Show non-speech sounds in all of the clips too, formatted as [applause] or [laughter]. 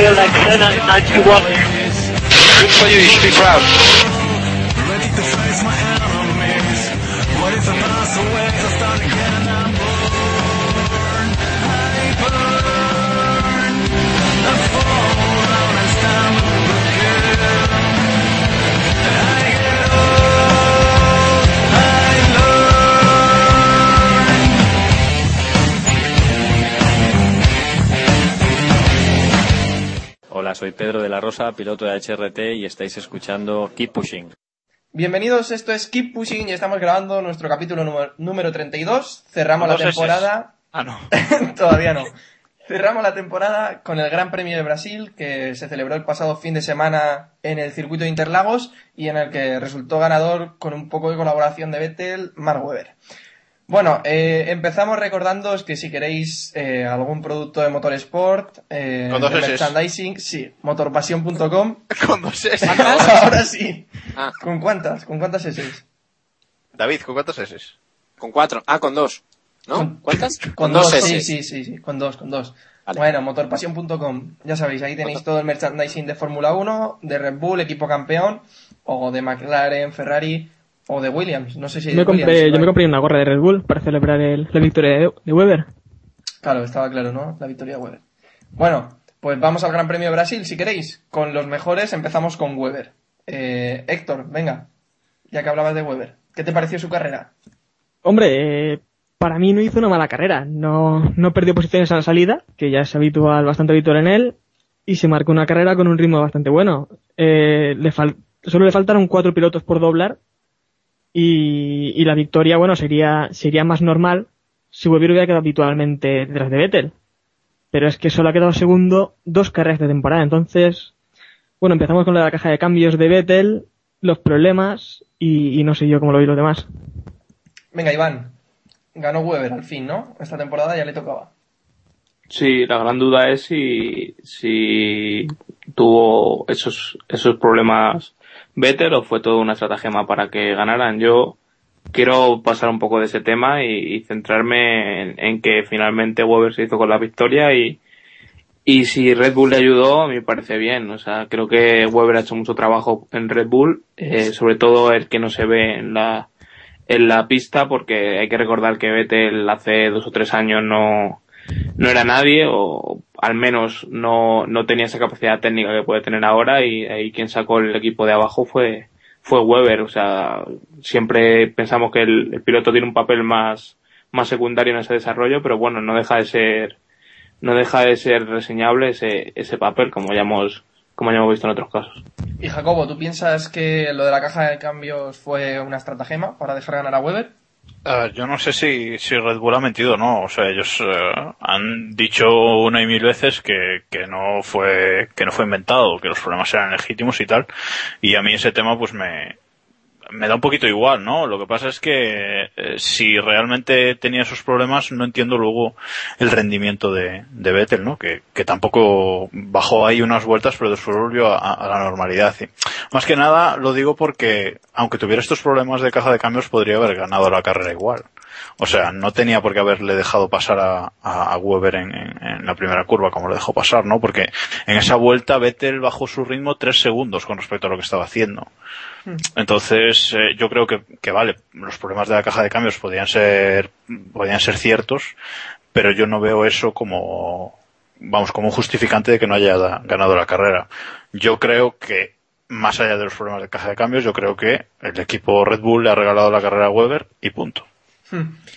Feel like Senna in 91. Good for you, you should be proud. Hola, soy Pedro de la Rosa, piloto de HRT y estáis escuchando Keep Pushing. Bienvenidos, esto es Keep Pushing y estamos grabando nuestro capítulo número, número 32. Cerramos la dos temporada. [laughs] Ah, no. [laughs] Todavía no. Cerramos la temporada con el Gran Premio de Brasil que se celebró el pasado fin de semana en el circuito de Interlagos y en el que resultó ganador con un poco de colaboración de Vettel, Mark Webber. Bueno, eh, empezamos recordándoos que si queréis eh, algún producto de Motorsport, eh, Con dos de Ss. merchandising, sí, motorpasión.com. [laughs] Con dos S. Ahora sí. Ah. ¿Con cuántas? ¿Con cuántas S? David, ¿con cuántos S? Con cuatro. Ah, con dos. ¿No? Con- ¿Cuántas? [laughs] Con dos, S. sí, sí, sí, sí, con dos, con dos. Vale. Bueno, motorpasión.com, ya sabéis, ahí tenéis todo el merchandising de Fórmula 1, de Red Bull, equipo campeón, o de McLaren, Ferrari, o de Williams. No sé si Yo me, compré, Williams, yo me compré una gorra de Red Bull para celebrar el- la victoria de, de Weber. Claro, estaba claro, ¿no? La victoria de Weber. Bueno, pues vamos al Gran Premio de Brasil, si queréis. Con los mejores empezamos con Weber. Eh, Héctor, venga, ya que hablabas de Weber, ¿qué te pareció su carrera? Hombre, eh, para mí no hizo una mala carrera. No, no perdió posiciones a la salida, que ya es habitual, bastante habitual en él, y se marcó una carrera con un ritmo bastante bueno. Eh, le fal- solo le faltaron cuatro pilotos por doblar, y, y la victoria, bueno, sería, sería más normal si Weber hubiera quedado habitualmente detrás de Vettel. Pero es que solo ha quedado segundo dos carreras de temporada, entonces, bueno, empezamos con la caja de cambios de Vettel, los problemas, y, y no sé yo cómo lo veis los demás. Venga, Iván, ganó Weber al fin, ¿no? Esta temporada ya le tocaba. Sí, la gran duda es si, si tuvo esos, esos problemas Vettel o fue todo una estratagema para que ganaran. Yo quiero pasar un poco de ese tema y, y centrarme en, en que finalmente Weber se hizo con la victoria y, y si Red Bull le ayudó, me parece bien. O sea, creo que Weber ha hecho mucho trabajo en Red Bull, eh, sobre todo el que no se ve en la, en la pista, porque hay que recordar que Vettel hace dos o tres años no, no era nadie, o al menos no, no tenía esa capacidad técnica que puede tener ahora, y quien sacó el equipo de abajo fue, fue Weber. O sea, siempre pensamos que el, el piloto tiene un papel más, más secundario en ese desarrollo, pero bueno, no deja de ser, no deja de ser reseñable ese, ese papel, como ya hemos, como ya hemos visto en otros casos. Y Jacobo, ¿tú piensas que lo de la caja de cambios fue una estratagema para dejar ganar a Weber? Eh, yo no sé si, si Red Bull ha mentido o no. O sea, ellos eh, han dicho una y mil veces que, que no fue que no fue inventado, que los problemas eran legítimos y tal. Y a mí ese tema pues me, me da un poquito igual, ¿no? Lo que pasa es que eh, si realmente tenía esos problemas, no entiendo luego el rendimiento de, de Vettel, ¿no? Que, que tampoco bajó ahí unas vueltas, pero después volvió a, a la normalidad. Y más que nada lo digo porque, aunque tuviera estos problemas de caja de cambios, podría haber ganado la carrera igual. O sea, no tenía por qué haberle dejado pasar a, a, Weber en, en- en la primera curva como lo dejó pasar, ¿no? Porque en esa vuelta Vettel bajó su ritmo tres segundos con respecto a lo que estaba haciendo. Entonces, eh, yo creo que, que vale, los problemas de la caja de cambios podrían ser, podrían ser ciertos, pero yo no veo eso como, vamos, como un justificante de que no haya ganado la carrera. Yo creo que, más allá de los problemas de caja de cambios, yo creo que el equipo Red Bull le ha regalado la carrera a Weber y punto.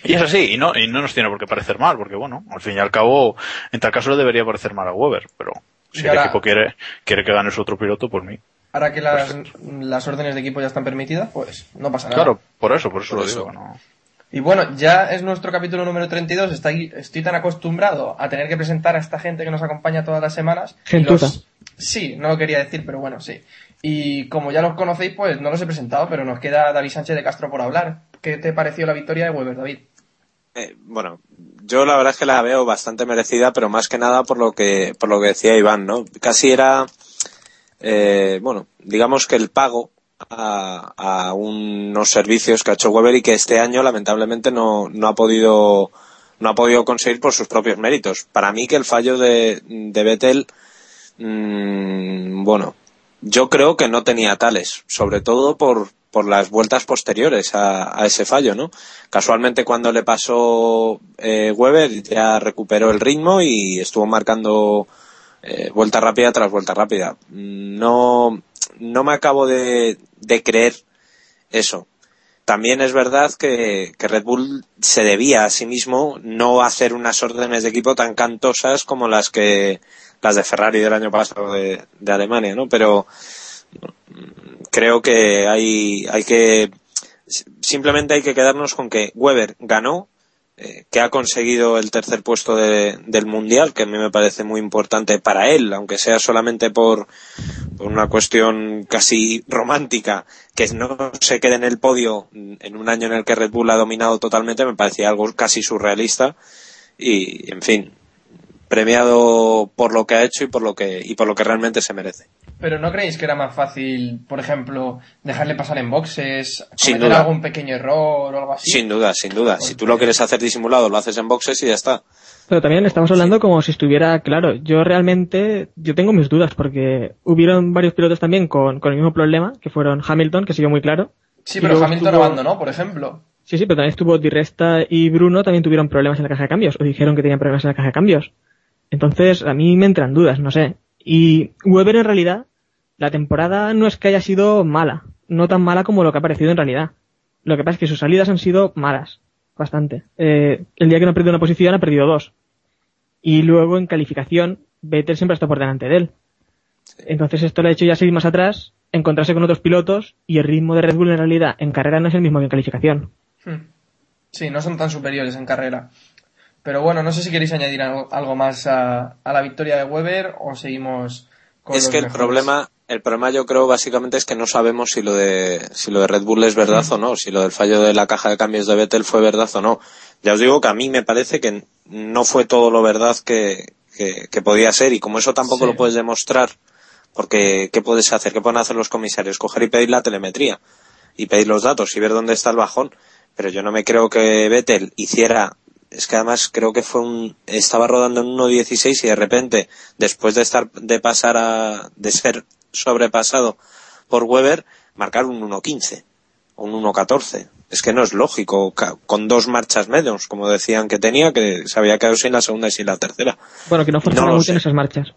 Y es así, y no, y no nos tiene por qué parecer mal, porque bueno, al fin y al cabo, en tal caso le debería parecer mal a Weber, pero si Y el ahora- equipo quiere, quiere que gane su otro piloto, por mí. Ahora que las, las órdenes de equipo ya están permitidas, pues no pasa nada. Claro, por eso, por eso Por lo eso. digo, no. Y bueno, ya es nuestro capítulo número 32. Estoy, estoy tan acostumbrado a tener que presentar a esta gente que nos acompaña todas las semanas. Gentuza. los- Sí, no lo quería decir, pero bueno, sí. Y como ya los conocéis, pues no los he presentado, pero nos queda David Sánchez de Castro por hablar. ¿Qué te pareció la victoria de Weber, David? Eh, bueno, yo la verdad es que la veo bastante merecida, pero más que nada por lo que, por lo que decía Iván, ¿no? Casi era, eh, bueno, digamos que el pago a, unos servicios que ha hecho Weber y que este año lamentablemente no, no ha podido, no ha podido conseguir por sus propios méritos. Para mí que el fallo de, de Vettel, mm, bueno, yo creo que no tenía tales, sobre todo por, por las vueltas posteriores a, a ese fallo, ¿no? Casualmente cuando le pasó eh, Weber ya recuperó el ritmo y estuvo marcando eh, vuelta rápida tras vuelta rápida. No, no me acabo de, de creer eso. También es verdad que, que Red Bull se debía a sí mismo no hacer unas órdenes de equipo tan cantosas como las que las de Ferrari del año pasado de, de Alemania, ¿no? Pero mm, creo que hay, hay que simplemente hay que quedarnos con que Weber ganó, eh, que ha conseguido el tercer puesto de- del mundial, que a mí me parece muy importante para él, aunque sea solamente por, por una cuestión casi romántica, que no se quede en el podio en un año en el que Red Bull ha dominado totalmente, me parecía algo casi surrealista y, en fin, premiado por lo que ha hecho y por lo que y por lo que realmente se merece. Pero ¿no creéis que era más fácil, por ejemplo, dejarle pasar en boxes, Sin cometer duda. algún pequeño error o algo así? Sin duda, sin duda. Si tú lo quieres hacer disimulado, lo haces en boxes y ya está. Pero también estamos hablando como si estuviera claro. Yo realmente, yo tengo mis dudas porque hubieron varios pilotos también con, con el mismo problema, que fueron Hamilton, que siguió muy claro. Sí, pero Hamilton estuvo- abandonó, por ejemplo. Sí, sí, pero también estuvo Di Resta y Bruno también tuvieron problemas en la caja de cambios, o dijeron que tenían problemas en la caja de cambios. Entonces, a mí me entran dudas, no sé. Y Weber en realidad, la temporada no es que haya sido mala, no tan mala como lo que ha parecido en realidad. Lo que pasa es que sus salidas han sido malas, bastante. Eh, el día que no ha perdido una posición ha perdido dos. Y luego en calificación, Vettel siempre está por delante de él. Entonces esto le ha hecho ya seguir más atrás, encontrarse con otros pilotos y el ritmo de Red Bull en realidad en carrera no es el mismo que en calificación. Hmm. Sí, no son tan superiores en carrera. Pero bueno, no sé si queréis añadir algo, algo más a, a la victoria de Weber o seguimos con es los que el problema, el problema yo creo básicamente es que no sabemos si lo de, si lo de Red Bull es verdad o no, si lo del fallo de la caja de cambios de Vettel fue verdad o no. Ya os digo que a mí me parece que no fue todo lo verdad que, que, que podía ser y como eso tampoco Sí. lo puedes demostrar, porque ¿qué puedes hacer? ¿Qué pueden hacer los comisarios? Coger y pedir la telemetría y pedir los datos y ver dónde está el bajón. Pero yo no me creo que Vettel hiciera es que además creo que fue un estaba rodando en 1.16 y de repente después de estar de pasar a de ser sobrepasado por Weber marcar un 1.15 o un 1.14 es que no es lógico con dos marchas menos como decían que tenía que se había quedado sin la segunda y sin la tercera. Bueno, que no lo mucho en esas marchas.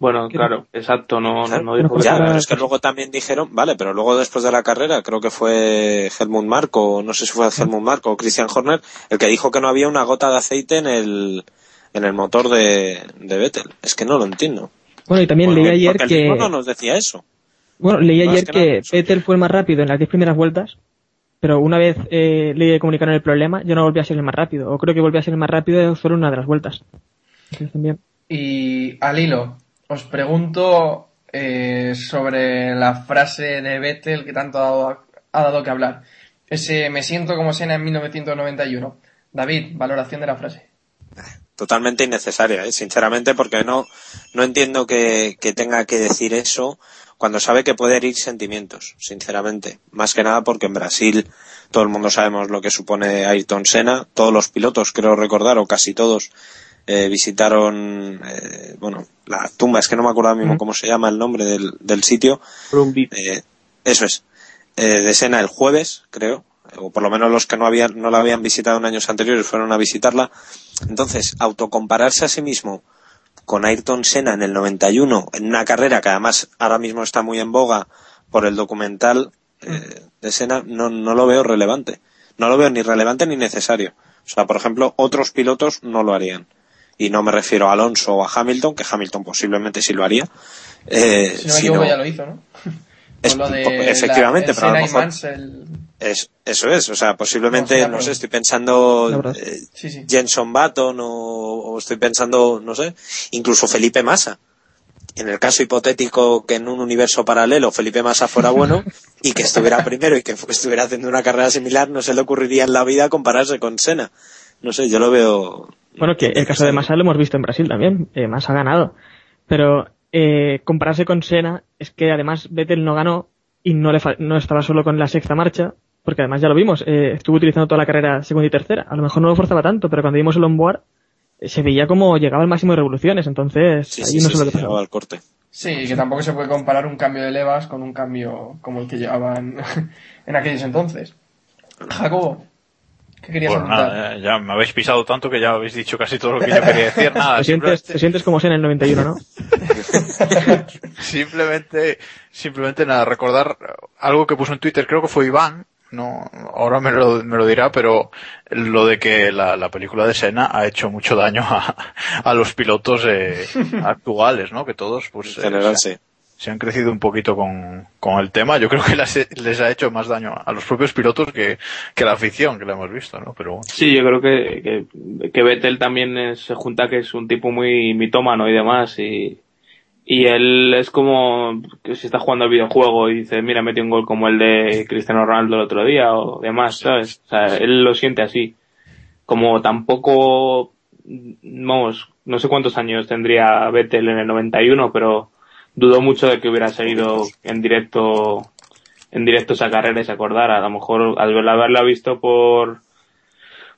Bueno, claro, exacto, no, no, Claro. no dijo ya pero es que luego también dijeron vale pero luego después de la carrera creo que fue Helmut Marko no sé si fue Helmut Marko o Christian Horner el que dijo que no había una gota de aceite en el en el motor de, de Vettel es que no lo entiendo Bueno, y también Porque- leí ayer porque el que... mismo no nos decía eso Bueno, leí ayer que. Vettel fue el más rápido en las 10 primeras vueltas, pero una vez eh, le comunicaron el problema, ya no volvió a ser el más rápido. O creo que volvió a ser el más rápido solo una de las vueltas. Entonces también. Y al hilo, os pregunto eh, sobre la frase de Vettel que tanto ha dado, ha dado que hablar. Ese me siento como Sena en 1991. David, valoración de la frase. totalmente innecesaria, ¿eh? sinceramente, porque no, no entiendo que, que tenga que decir eso cuando sabe que puede herir sentimientos, sinceramente. Más que nada porque en Brasil todo el mundo sabemos lo que supone Ayrton Senna, todos los pilotos, creo recordar, o casi todos, eh, visitaron, eh, bueno, la tumba, es que no me acuerdo ahora mismo Mm. cómo se llama el nombre del, del sitio, eh, eso es, eh, de Sena el jueves, creo, o por lo menos los que no habían, no la habían visitado en años anteriores fueron a visitarla. Entonces, autocompararse a sí mismo con Ayrton Senna en el 91, en una carrera que además ahora mismo está muy en boga por el documental eh, de Senna, no, no lo veo relevante. No lo veo ni relevante ni necesario. O sea, por ejemplo, otros pilotos no lo harían. Y no me refiero a Alonso o a Hamilton, que Hamilton posiblemente sí lo haría. eh, Si no me sino- equivoco ya lo hizo, ¿no? Es- lo de efectivamente, la, el pero a lo mejor-. Es, eso es, o sea, posiblemente, No, sé, estoy pensando eh, Sí, sí. Jenson Button o, o estoy pensando, no sé, incluso Felipe Massa. En el caso hipotético que en un universo paralelo Felipe Massa fuera bueno y que estuviera [laughs] primero y que estuviera haciendo una carrera similar, no se le ocurriría en la vida compararse con Senna. No sé, yo lo veo. Bueno, que el caso de Massa lo hemos visto en Brasil también. Eh, Massa ha ganado. Pero eh, compararse con Senna es que además Vettel no ganó y no, le fa- no estaba solo con la sexta marcha, porque además ya lo vimos, eh, estuvo utilizando toda la carrera segunda y tercera. A lo mejor no lo forzaba tanto, pero cuando vimos el onboard eh, se veía como llegaba al máximo de revoluciones, entonces Sí, ahí sí, no sí, lo que pasaba. llegaba al corte. Sí, que tampoco se puede comparar un cambio de levas con un cambio como el que llevaban [laughs] en aquellos entonces. Jacobo, ¿qué querías nada, eh, ya me habéis pisado tanto que ya habéis dicho casi todo lo que yo quería decir. [laughs] Nada, Te sientes, te sientes como Senna en el 91, ¿no? [laughs] simplemente, simplemente nada, recordar algo que puso en Twitter, creo que fue Iván, no, ahora me lo, me lo dirá, pero lo de que la, la película de Senna ha hecho mucho daño a, a los pilotos eh, [laughs] actuales, ¿no? Que todos, pues, En general, se, sí. Se han crecido un poquito con, con el tema. Yo creo que les, les ha hecho más daño a los propios pilotos que, que la afición que la hemos visto, ¿no? Pero. Sí, yo creo que, que, que Vettel también se junta que es un tipo muy mitómano y demás y, y él es como que si está jugando al videojuego y dice, mira, metí un gol como el de Cristiano Ronaldo el otro día o demás, ¿sabes? O sea, él lo siente así. Como tampoco, vamos, no sé cuántos años tendría Vettel en el 91, pero dudo mucho de que hubiera seguido en directo en directo esa carrera y se acordara. A lo mejor al haberla visto por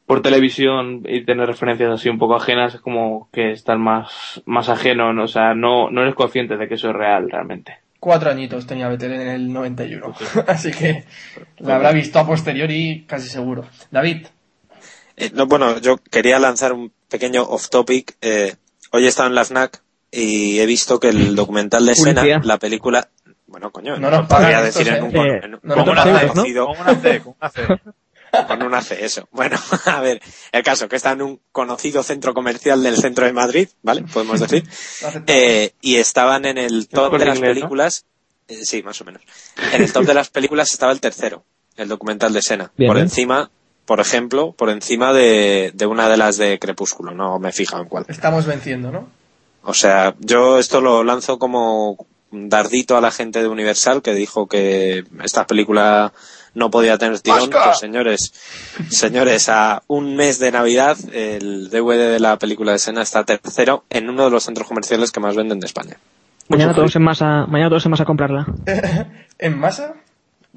por televisión y tener referencias así un poco ajenas es como que estar más más ajeno, ¿no? o sea, no no eres consciente de que eso es real realmente. Cuatro añitos tenía Vettel en el 91. [laughs] Así que la habrá visto a posteriori casi seguro. David, Eh, no, bueno, yo quería lanzar un pequeño off topic. Eh, hoy he estado en la FNAC y he visto que el documental de Sena, Publicidad. la película, bueno, coño, No no, nos podría decir en un, con- Eh, en un- no con una C, ¿no? conocido- Con una C, con una C. [laughs] con una C, eso. Bueno, [laughs] a ver, el caso que está en un conocido centro comercial del centro de Madrid, ¿vale? Podemos decir. [laughs] Eh, y estaban en el top de las Inglés, ¿no? películas, eh, sí, más o menos. En el top de las películas estaba el tercero, el documental de Sena. Bien, por ¿eh? encima, por ejemplo, por encima de, de una de las de Crepúsculo, no me he fijado en cuál. Estamos venciendo, ¿no? O sea, yo esto lo lanzo como un dardito a la gente de Universal que dijo que esta película no podía tener tirón. Pues señores, señores, a un mes de Navidad el DVD de la película de Sena está tercero en uno de los centros comerciales que más venden de España. Mañana todos en masa, mañana todos en masa a comprarla. [laughs] ¿En masa?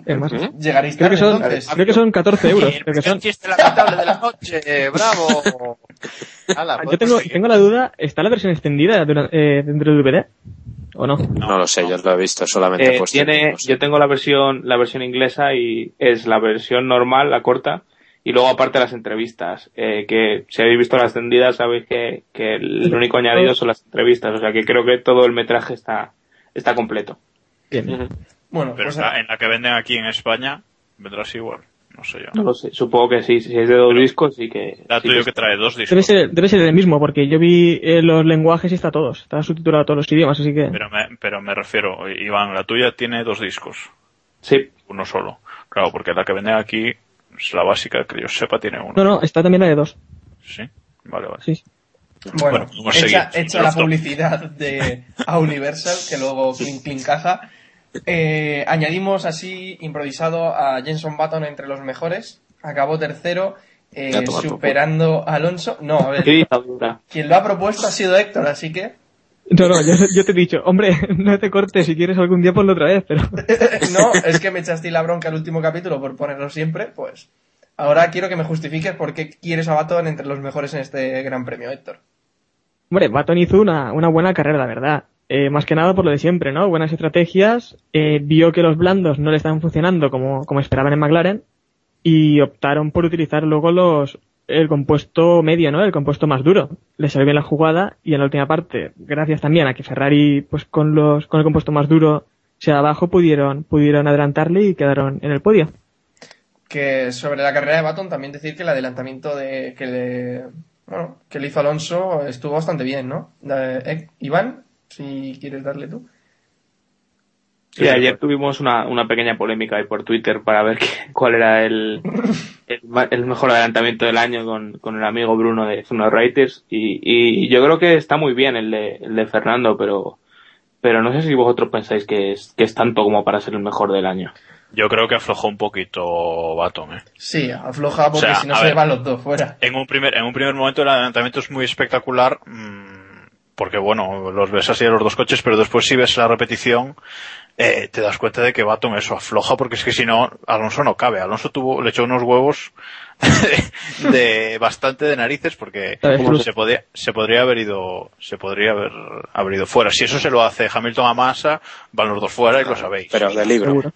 ¿Llegaréis Creo tarde que son, entonces? creo que son 14 euros. Creo que son. chiste lamentable de la noche, bravo. Ah, pues, Yo tengo, tengo la duda, ¿está la versión extendida eh, dentro del DVD? ¿O no? No, lo sé, yo lo he visto solamente Eh, tiene, no sé. yo tengo la versión, la versión inglesa y es la versión normal, la corta, y luego aparte las entrevistas, eh, que si habéis visto la extendida sabéis que, que el único añadido son las entrevistas, o sea que creo que todo el metraje está, está completo. Bien. Bueno, Pero pues en la, en la que venden aquí en España, vendrás igual. No sé yo. No lo sé, supongo que sí, si es de dos discos sí que... La sí tuyo que- que trae dos Debe discos. ser, debe ser el mismo, porque yo vi eh, los lenguajes y está todos. Está subtitulado a todos los idiomas, así que... Pero me, pero me refiero, Iván, la tuya tiene dos discos. Sí, Uno solo. Claro, porque la que venden aquí, es la básica, que yo sepa, tiene uno. No, no, está también la de dos. Sí. Vale, vale. Sí. Bueno, Bueno, hecha, hecha la publicidad de a [laughs] Universal, que luego clink clink caja, eh, añadimos así improvisado a Jenson Button entre los mejores, acabó tercero, eh, superando a Alonso. No, a ver, qué quien lo ha propuesto ha sido Héctor, así que No, no, yo, yo te he dicho, hombre, [laughs] no te cortes, si quieres algún día ponlo otra vez, pero... [laughs] no, es que me echaste la bronca el último capítulo por ponerlo siempre, pues ahora quiero que me justifiques por qué quieres a Button entre los mejores en este gran premio, Héctor. Hombre, Baton hizo una, una buena carrera, la verdad. Eh, más que nada por lo de siempre, ¿no? Buenas estrategias, eh, vio que los blandos no le estaban funcionando como, como esperaban en McLaren y optaron por utilizar luego los el compuesto medio, ¿no? El compuesto más duro. Le salió bien la jugada y en la última parte, gracias también a que Ferrari, pues con los, con el compuesto más duro, sea abajo, pudieron, pudieron adelantarle y quedaron en el podio. que sobre la carrera de Baton también decir que el adelantamiento de que le bueno, que le hizo Alonso estuvo bastante bien, ¿no? Eh, Iván, si quieres darle tú. Sí, ayer tuvimos una, una pequeña polémica ahí por Twitter para ver qué- [laughs] cuál era el, el, mejor adelantamiento del año con, con el amigo Bruno de Zona Writers y, y yo creo que está muy bien el de, el de Fernando, pero, pero no sé si vosotros pensáis que es, que es tanto como para ser el mejor del año. Yo creo que aflojó un poquito Baton, ¿eh? Sí, afloja porque O sea, si no a se ver. van los dos fuera. En un primer, en un primer momento el adelantamiento es muy espectacular, mm, porque bueno, los ves así a los dos coches, pero después si ves la repetición, eh, te das cuenta de que Baton eso afloja, porque es que si no, Alonso no cabe. Alonso tuvo, le echó unos huevos [laughs] de bastante de narices porque se podía, se podría haber ido, se podría haber, haber ido fuera. Si eso se lo hace Hamilton a Massa, van los dos fuera y lo sabéis. Pero de libro.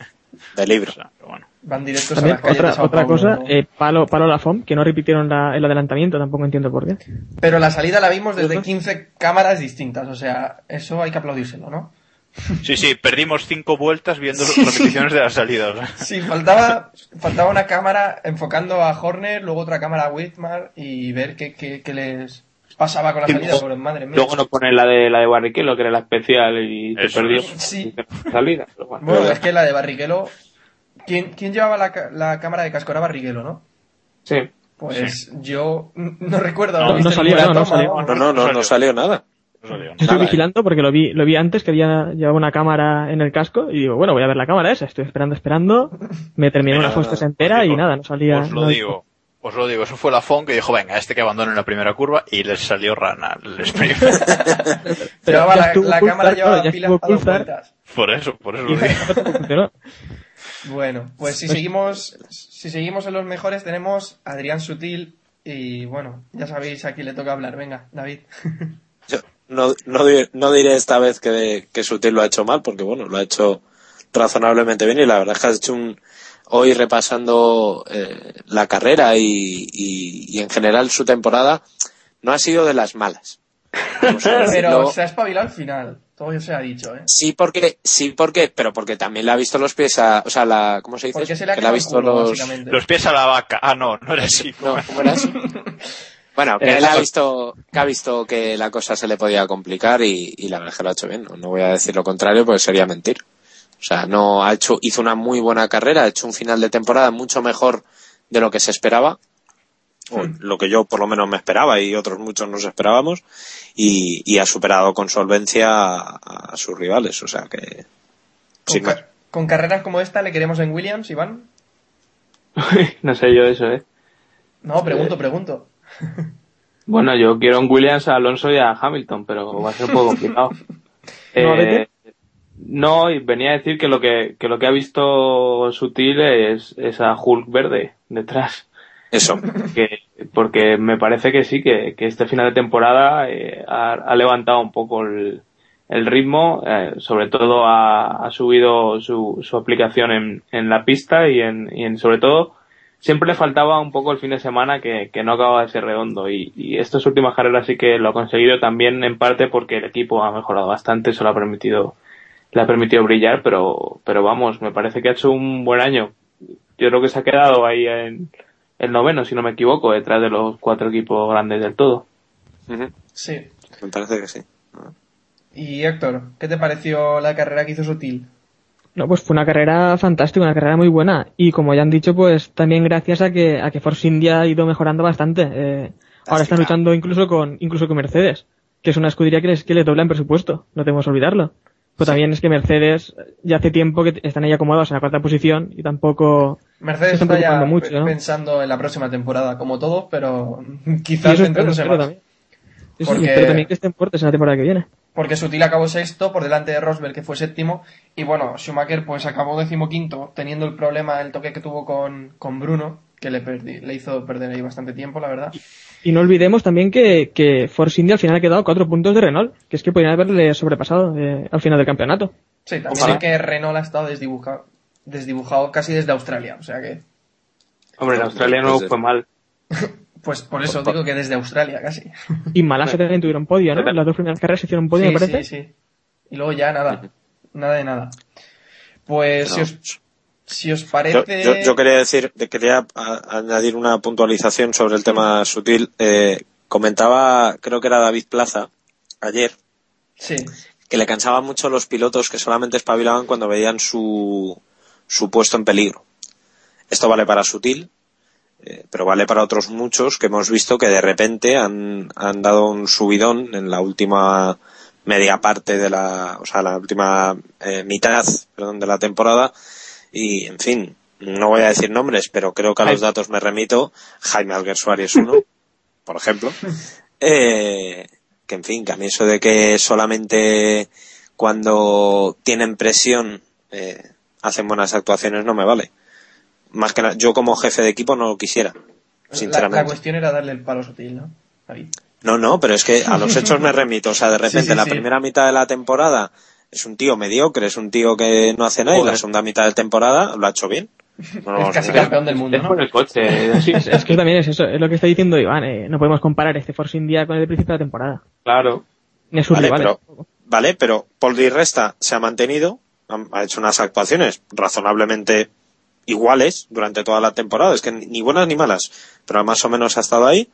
De libro. O sea, pero bueno. Van directos a También las calles de otra, Sao otra Paulo, cosa, ¿no? eh, palo, palo a la FOM, que no repitieron la- el adelantamiento, tampoco entiendo por qué. Pero la salida la vimos desde Ujú. 15 cámaras distintas, o sea, eso hay que aplaudírselo, ¿no? Sí, sí, perdimos cinco vueltas viendo repeticiones de las salidas. Sí, faltaba, faltaba una cámara enfocando a Horner, luego otra cámara a Whitmar y ver qué, qué, qué les pasaba con la Sí, salida, luego- madre mía. Luego nos ponen la de la de Barrichello, que era la especial y te perdió es. Sí. salida. Bueno, es que la de Barrichello... ¿Quién, quién llevaba la, la cámara de casco? Era Barrichello, ¿no? Sí. Pues yo n- no recuerdo No, no salió, no, no salió. No, no, no, no salió nada. Yo estoy Nada, vigilando porque lo vi, lo vi antes que había llevaba una cámara en el casco y digo, bueno, voy a ver la cámara esa, estoy esperando, esperando, me terminé una foto entera y nada, no salía. Os lo no- digo. Os lo digo, eso fue la FON que dijo, venga, este que abandone en la primera curva y les salió rana el sprint. [laughs] Pero la, la cámara llevaba pilas para dos Coulthard. vueltas. por eso, por eso lo digo. Bueno, pues si seguimos, si seguimos en los mejores tenemos a Adrián Sutil y bueno, ya sabéis a quién le toca hablar. Venga, David. [laughs] Yo no, no, di- no diré esta vez que, que Sutil lo ha hecho mal, porque bueno, lo ha hecho razonablemente bien y la verdad es que ha hecho un... Hoy repasando eh, la carrera y, y, y en general su temporada, no ha sido de las malas. [laughs] Pero se ha espabilado al final, todo se ha dicho, ¿eh? Sí, porque, sí, porque, pero porque también le ha visto los pies a, o sea, la, ¿cómo se dice? Porque se le ha Que le ha visto culo, los. Los pies a la vaca. Ah, no, no era así. no, ¿cómo era eso? [laughs] Bueno, que él ha visto, que ha visto que la cosa se le podía complicar y, y la verdad es que lo ha hecho bien. No, No voy a decir lo contrario porque sería mentir. O sea, no ha hecho, hizo una muy buena carrera, ha hecho un final de temporada mucho mejor de lo que se esperaba. O lo que yo por lo menos me esperaba y otros muchos nos esperábamos. Y, y ha superado con solvencia a, a sus rivales. O sea que, Con, sin carreras como esta le queremos en Williams, Iván. no sé yo eso, ¿eh? No, pregunto, pregunto. [laughs] Bueno, yo quiero en Williams a Alonso y a Hamilton, pero va a ser un poco [laughs] complicado. ¿No, Eh, no, y venía a decir que lo que, que lo que ha visto Sutil es esa Hulk verde detrás. Eso. Que, porque me parece que sí, que, que este final de temporada eh, ha, levantado un poco el, el ritmo, eh, sobre todo ha, ha subido su, su aplicación en, en la pista y en, y en sobre todo siempre le faltaba un poco el fin de semana que, que no acababa de ser redondo y, y estas últimas carreras sí que lo ha conseguido también en parte porque el equipo ha mejorado bastante, eso le ha permitido le ha permitido brillar, pero pero vamos, me parece que ha hecho un buen año. Yo creo que se ha quedado ahí en el noveno, si no me equivoco, detrás de los cuatro equipos grandes del todo. Sí. Me parece que sí. Y Héctor, ¿qué te pareció la carrera que hizo Sutil? No, pues fue una carrera fantástica, una carrera muy buena. Y como ya han dicho, pues también gracias a que, a que Force India ha ido mejorando bastante. Eh, ahora están luchando incluso con, incluso con Mercedes, que es una escudería que les, que les dobla en presupuesto. No tenemos que olvidarlo. Pero también es que Mercedes ya hace tiempo que están ahí acomodados en la cuarta posición y tampoco Mercedes se están está ya mucho, ¿no? pensando en la próxima temporada, como todos, pero [laughs] quizás eso espero más. también. Sí, Porque- espero también que estén fuertes en la temporada que viene. Porque Sutil acabó sexto por delante de Rosberg, que fue séptimo. Y bueno, Schumacher pues acabó decimoquinto, teniendo el problema, el toque que tuvo con, con Bruno, que le, perdi- le hizo perder ahí bastante tiempo, la verdad. Y no olvidemos también que, que Force India al final ha quedado cuatro puntos de Renault, que es que podrían haberle sobrepasado eh, al final del campeonato. Sí, también es que Renault ha estado desdibujado, desdibujado casi desde Australia. O sea que, Hombre, en Australia no fue mal. [laughs] pues por eso digo que desde Australia casi. Y Malasia también tuvieron podio, ¿no? Las dos primeras carreras hicieron podio, sí, me parece. sí, sí. Y luego ya nada, nada de nada. Pues si No. os, si os Yo, parece... yo- yo quería decir, quería añadir una puntualización sobre el tema sutil. Eh, comentaba, creo que era David Plaza, ayer, Sí, que le cansaban mucho los pilotos que solamente espabilaban cuando veían su, su puesto en peligro. Esto vale para Sutil, eh, pero vale para otros muchos que hemos visto que de repente han, han dado un subidón en la última media parte de la, o sea, la última eh, mitad, perdón, de la temporada y, en fin, no voy a decir nombres, pero creo que a los datos me remito. Jaime Alguersuari es uno, [laughs] por ejemplo. [laughs] Eh, que, en fin, que a mí eso de que solamente cuando tienen presión eh, hacen buenas actuaciones no me vale. Más que nada, yo como jefe de equipo no lo quisiera, La, sinceramente. la cuestión era darle el palo sutil, ¿no? David. No, no, pero es que a los hechos me [laughs] remito. O sea, de repente Sí, sí, la sí. primera mitad de la temporada es un tío mediocre, es un tío que no hace nada y la segunda mitad de temporada lo ha hecho bien. [laughs] Es casi campeón del mundo, Es ¿no? por el coche, [laughs] sí, Es, es que también es eso, es lo que está diciendo Iván. eh, no podemos comparar este Force India con el de principio de la temporada. claro. Ni a sus Vale, rivales. pero, vale, pero Paul Di Resta se ha mantenido, ha, ha hecho unas actuaciones razonablemente iguales durante toda la temporada. Es que ni ni buenas ni malas, pero más o menos ha estado ahí.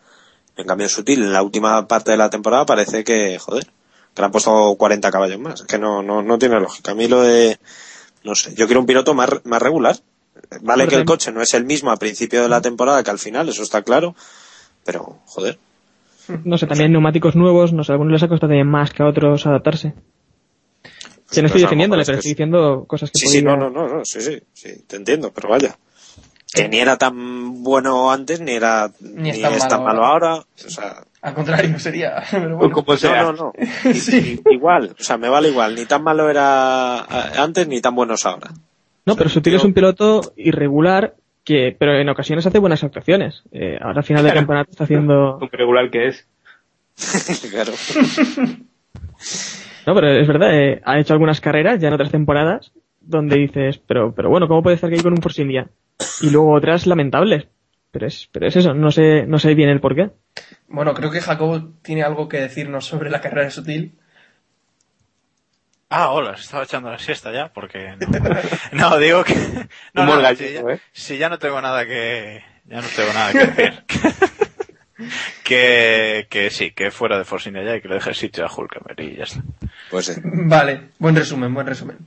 En cambio, Sutil, en la última parte de la temporada parece que, joder, le han puesto 40 caballos más. Es que no, no, no tiene lógica. A mí lo de, no sé, yo quiero un piloto más, más regular. Vale que el coche no es el mismo a principio de la temporada que al final, eso está claro. Pero, joder, No sé, también neumáticos nuevos, no sé, a algunos les ha costado también más que a otros adaptarse. Que no estoy defendiéndole, pero estoy es- diciendo cosas que Sí, sí, no, no, no, no, sí, sí, sí, te entiendo, pero vaya. Que ni era tan bueno antes, ni era Ni ni, es tan es tan malo malo ahora. O sea, Al contrario, sería. [laughs] Pero bueno. Como sea. no, no, no. [laughs] Igual, o sea, me vale igual. Ni tan malo era eh, antes, ni tan buenos ahora. No, pero sea, Sutil es un piloto irregular que, pero en ocasiones hace buenas actuaciones. Eh, ahora al final del campeonato está haciendo, [laughs] Un regular que es. claro. no, pero es verdad, eh, ha hecho algunas carreras ya en otras temporadas donde dices, pero, pero bueno, ¿cómo puede estar aquí con un Force India? Y luego otras lamentables. Pero es, pero es eso, no sé, no sé bien el por qué. Bueno, creo que Jacobo tiene algo que decirnos sobre la carrera de Sutil. Ah, hola, estaba echando la siesta ya, porque no, [laughs] no digo que [laughs] no, no, buen si, ya, ¿eh? si ya no tengo nada que ya no tengo nada que decir. [laughs] que, que sí, que fuera de Force India ya y que le deje sitio a Hulkenberg y ya está. Pues sí. Vale, buen resumen, buen resumen.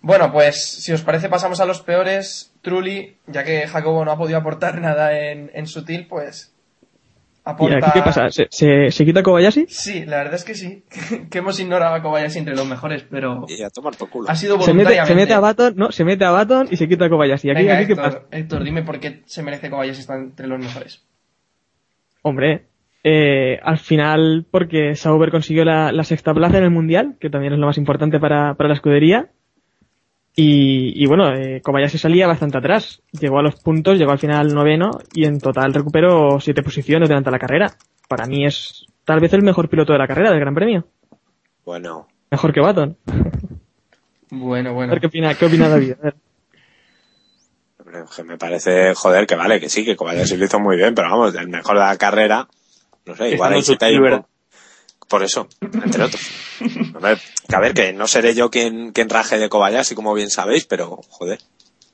Bueno, pues si os parece pasamos a los peores. Trulli, ya que Jacobo no ha podido aportar nada en, en Sutil, pues ¿Y aporta... aquí qué pasa? ¿Se, se, se quita Kobayashi? Sí, la verdad es que sí. [laughs] que hemos ignorado a Kobayashi entre los mejores, pero Y a tomar por culo. ha sido Se mete, voluntariamente. se mete a Baton, no, se mete a Baton y se quita Kobayashi. ¿Aquí, Venga, aquí qué Héctor, pasa? Héctor, dime por qué se merece Kobayashi estar entre los mejores. Hombre, eh, al final porque Sauber consiguió la, la sexta plaza en el Mundial, que también es lo más importante para, para la escudería. Y, y bueno, eh, Kobayashi salía bastante atrás. Llegó a los puntos, llegó al final noveno y en total recuperó siete posiciones durante la carrera. Para mí es tal vez el mejor piloto de la carrera del Gran Premio. Bueno, Mejor que Baton. Bueno, A bueno. ver qué opina, qué opina David. Me parece, joder, que vale, que sí, que Kobayashi lo hizo muy bien, pero vamos, el mejor de la carrera, no sé, igual ahí sí te hay Sutil, un ¿verdad? po- Por eso, entre otros. [laughs] Hombre, que a ver, que no seré yo quien, quien raje de Kobayashi, como bien sabéis, pero, joder,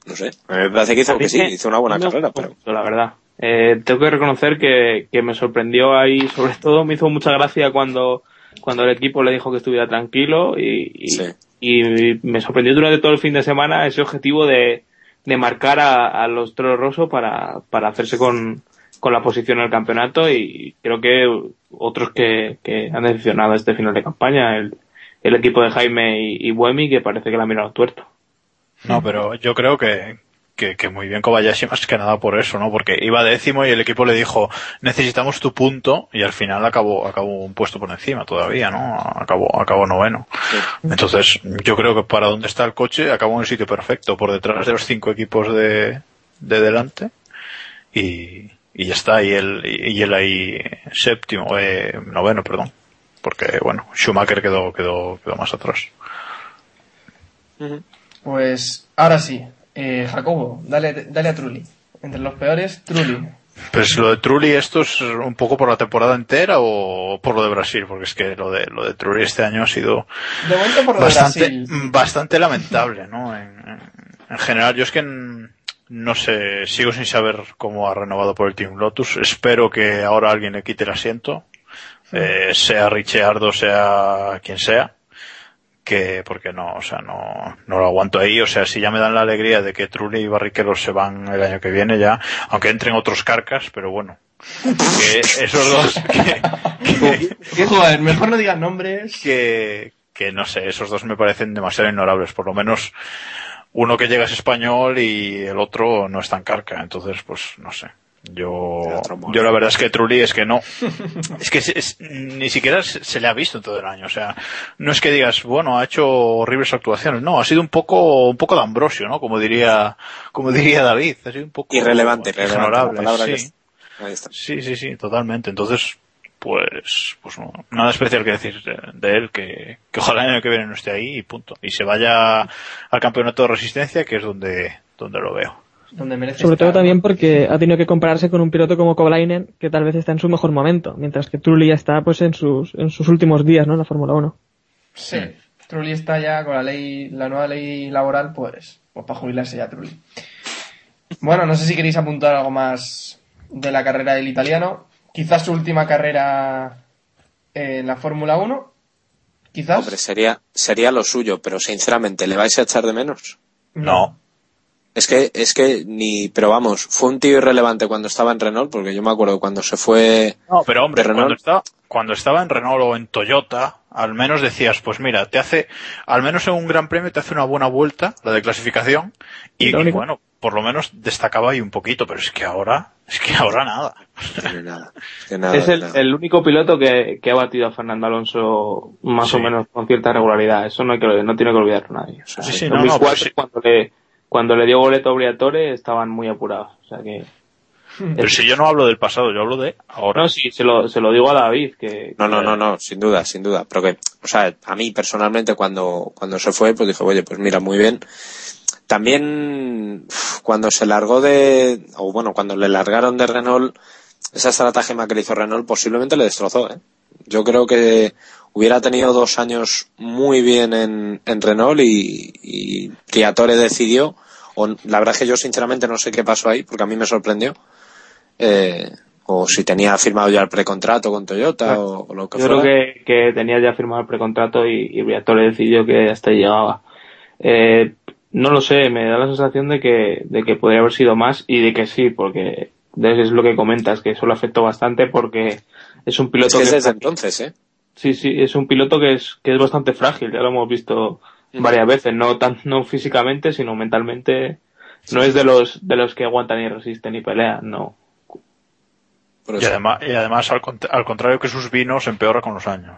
no sé. A mí me parece que hizo que sí, hizo una buena no, carrera, pero... La verdad. Eh, tengo que reconocer que, que me sorprendió ahí, [laughs] sobre todo me hizo mucha gracia cuando, cuando el equipo le dijo que estuviera tranquilo y, y, Sí. y me sorprendió durante todo el fin de semana ese objetivo de, de marcar a, a los Toro Rosso para, para hacerse con, con la posición en el campeonato y creo que otros que, que han decepcionado este final de campaña, el, el equipo de Jaime y, y Buemi, que parece que la han mirado tuerto. No, pero yo creo que, que, que muy bien Kobayashi más que nada por eso, ¿no? Porque iba décimo y el equipo le dijo, necesitamos tu punto y al final acabó, acabó un puesto por encima todavía, ¿no? Acabó, acabó noveno. Entonces, yo creo que para donde está el coche acabó en el sitio perfecto, por detrás de los cinco equipos de, de delante y, y ya está, y él, y él ahí séptimo, eh, noveno, perdón. Porque, bueno, Schumacher quedó, quedó, quedó más atrás. Pues ahora sí. Eh, Jacobo, dale, dale a Trulli. Entre los peores, Trulli. Pues lo de Trulli, ¿esto es un poco por la temporada entera o por lo de Brasil? Porque es que lo de, lo de Trulli este año ha sido De por bastante, Brasil. bastante lamentable, ¿no? En, en- en general, yo es que n- no sé, sigo sin saber cómo ha renovado por el Team Lotus. Espero que ahora alguien le quite el asiento, eh, sea Ricciardo, sea quien sea, que porque no, o sea, no, no lo aguanto ahí. O sea, si ya me dan la alegría de que Trulli y Barrichello se van el año que viene ya, aunque entren otros carcas, pero bueno. Que [laughs] esos dos [laughs] que, que, Joder, mejor no digas nombres. que, que no sé, esos dos me parecen demasiado ignorables. Por lo menos uno que llega es español y el otro no es tan carca. Entonces, pues no sé. Yo, yo la verdad es que Trulli es que no. [laughs] Es que es- es- ni siquiera se, le ha visto en todo el año. O sea, no es que digas, bueno, ha hecho horribles actuaciones. No, ha sido un poco, un poco de Ambrosio, ¿no? Como diría, como diría David. Ha sido un poco Irrelevante, irrelevante, ignorable, que Ahí está. Sí, sí, sí, totalmente. Entonces, pues, pues no, nada especial que decir de, él, que, que ojalá el año que viene no esté ahí y punto. Y se vaya al campeonato de resistencia, que es donde, donde lo veo. Donde merece Sobre todo también porque ha tenido que compararse con un piloto como Kovalainen, que tal vez está en su mejor momento, mientras que Trulli ya está pues en sus, en sus últimos días, ¿no? En la Fórmula 1. Sí. Trulli está ya con la ley, la nueva ley laboral, pues, pues para jubilarse ya Trulli. Bueno, no sé si queréis apuntar algo más de la carrera del italiano. Quizás su última carrera en la Fórmula 1. Quizás. Hombre, sería, sería lo suyo, pero sinceramente, ¿le vais a echar de menos? No. Es que, es que ni, pero vamos, fue un tío irrelevante cuando estaba en Renault, porque yo me acuerdo cuando se fue, No, pero hombre, de Renault. cuando estaba, cuando estaba en Renault o en Toyota, al menos decías, pues mira, te hace, al menos en un gran premio te hace una buena vuelta, la de clasificación, y, bueno, por lo menos destacaba ahí un poquito, pero es que ahora, es que ahora nada. nada, es el, nada. el único piloto que, que ha batido a Fernando Alonso más Sí. o menos con cierta regularidad. Eso no, hay que, no tiene que olvidarlo nadie. O sea, Sí, sí, no, no, 2004, pero sí. cuando, le, cuando le dio boleto obligatorio estaban muy apurados. O sea que... Pero si yo no hablo del pasado, yo hablo de ahora. No, sí, se lo, se lo digo a David, que... No, no, no, no, sin duda, sin duda. Pero que, o sea, a mí personalmente cuando, cuando se fue, pues dije, oye, pues mira, muy bien. También cuando se largó de, o bueno, cuando le largaron de Renault, esa estratagema que le hizo Renault posiblemente le destrozó, ¿eh? Yo creo que hubiera tenido dos años muy bien en, en Renault y, y Briatore decidió, o la verdad es que yo sinceramente no sé qué pasó ahí, porque a mí me sorprendió, eh, o si tenía firmado ya el precontrato con Toyota o, o lo que Yo fuera. creo que, que tenía ya firmado el precontrato y, y Briatore decidió que hasta ahí llegaba. Eh, no lo sé, me da la sensación de que, de que podría haber sido más y de que sí, porque es lo que comentas, que eso lo afectó bastante porque es un Es piloto que es que, entonces, ¿eh? sí, sí, es un piloto que es, que es bastante frágil, ya lo hemos visto varias veces, no tan, no físicamente, sino mentalmente, no es de los, de los que aguantan y resisten y pelean, no. Por Y además, y además al, cont- al contrario que sus vinos, empeora con los años.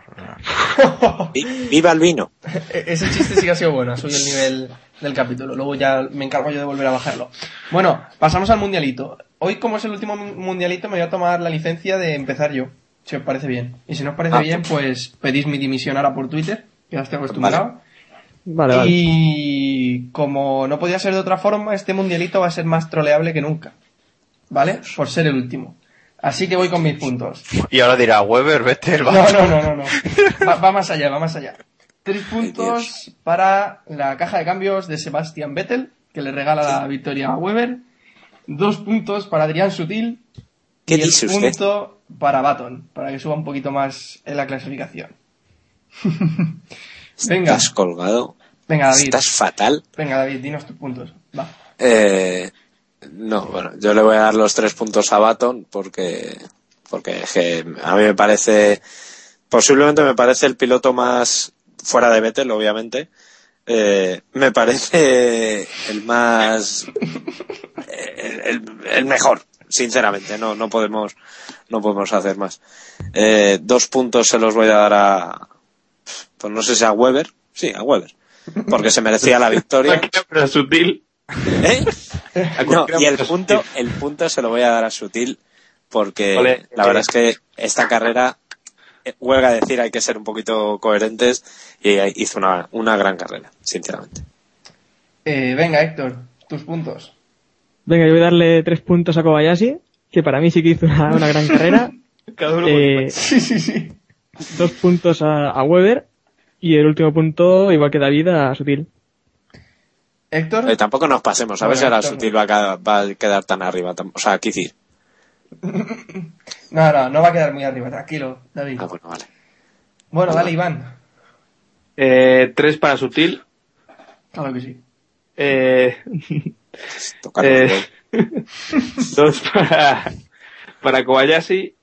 [laughs] ¡Viva el vino! E- Ese chiste sí que ha sido bueno, ha subido el nivel del capítulo. Luego ya me encargo yo de volver a bajarlo. Bueno, pasamos al mundialito. Hoy, como es el último mu- mundialito, me voy a tomar la licencia de empezar yo, si os parece bien. Y si no os parece Ah, bien, pues pedís mi dimisión ahora por Twitter, que ya estoy acostumbrado. Vale, vale. Y como no podía ser de otra forma, este mundialito va a ser más troleable que nunca. ¿Vale? Por ser el último. Así que voy con mis puntos. Y ahora dirá, Weber, vete el No, no, no, no, no. [laughs] Va, va más allá, va más allá. Tres puntos para la caja de cambios de Sebastian Vettel, que le regala la victoria a Weber. Dos puntos para Adrián Sutil. ¿Qué y el dice usted? punto para Baton, para que suba un poquito más en la clasificación. [laughs] venga, Estás colgado. venga David. Estás fatal. Venga David, dinos tus puntos. Va. Eh, no, bueno, yo le voy a dar los tres puntos a Baton porque, porque a mí me parece, posiblemente me parece el piloto más fuera de Vettel, obviamente. Eh, me parece el más, el, mejor, sinceramente. No, no podemos, no podemos hacer más. Eh, dos puntos se los voy a dar a, pues no sé si a Weber, sí, a Weber, porque se merecía la victoria. [laughs] Sutil. ¿Eh? [laughs] No, y el punto, el punto se lo voy a dar a Sutil porque Ole, la eh. verdad es que esta carrera, eh, huelga a decir, hay que ser un poquito coherentes y eh, hizo una, una gran carrera, sinceramente. Eh, venga Héctor, tus puntos. Venga, yo voy a darle tres puntos a Kobayashi, que para mí sí que hizo una, una gran [laughs] carrera. Cada uno Eh, Sí, sí, sí. dos puntos a, a Weber y el último punto, igual que David, a Sutil. Héctor. Eh, tampoco nos pasemos, a ver si ahora Sutil va a, quedar, va a quedar tan arriba. O sea, aquí decir. [coughs] No, no, no va a quedar muy arriba, tranquilo, David. Ah, bueno, vale. Bueno, dale Iván. Eh, tres para Sutil. Claro que sí. Eh, [laughs] eh, [laughs] dos para, para Kobayashi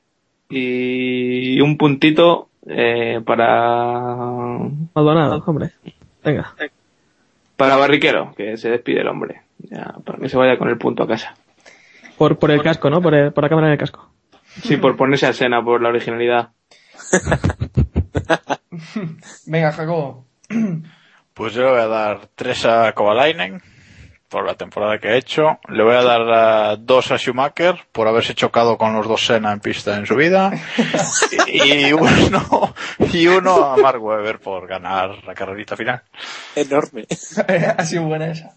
y un puntito eh, para Maldonado, hombre. Venga. Para Barriquero, que se despide el hombre, ya, para que se vaya con el punto a casa. Por, por el casco, ¿no? Por, el- por la cámara del casco. Sí, por ponerse a escena, por la originalidad. [laughs] Venga, Jacobo. Pues yo le voy a dar tres a Kovalainen por la temporada que ha hecho. Le voy a dar dos a Schumacher por haberse chocado con los dos Senna en pista en su vida. [laughs] y uno, y uno a Mark Webber por ganar la carrerita final. Enorme. [laughs] ha sido buena esa.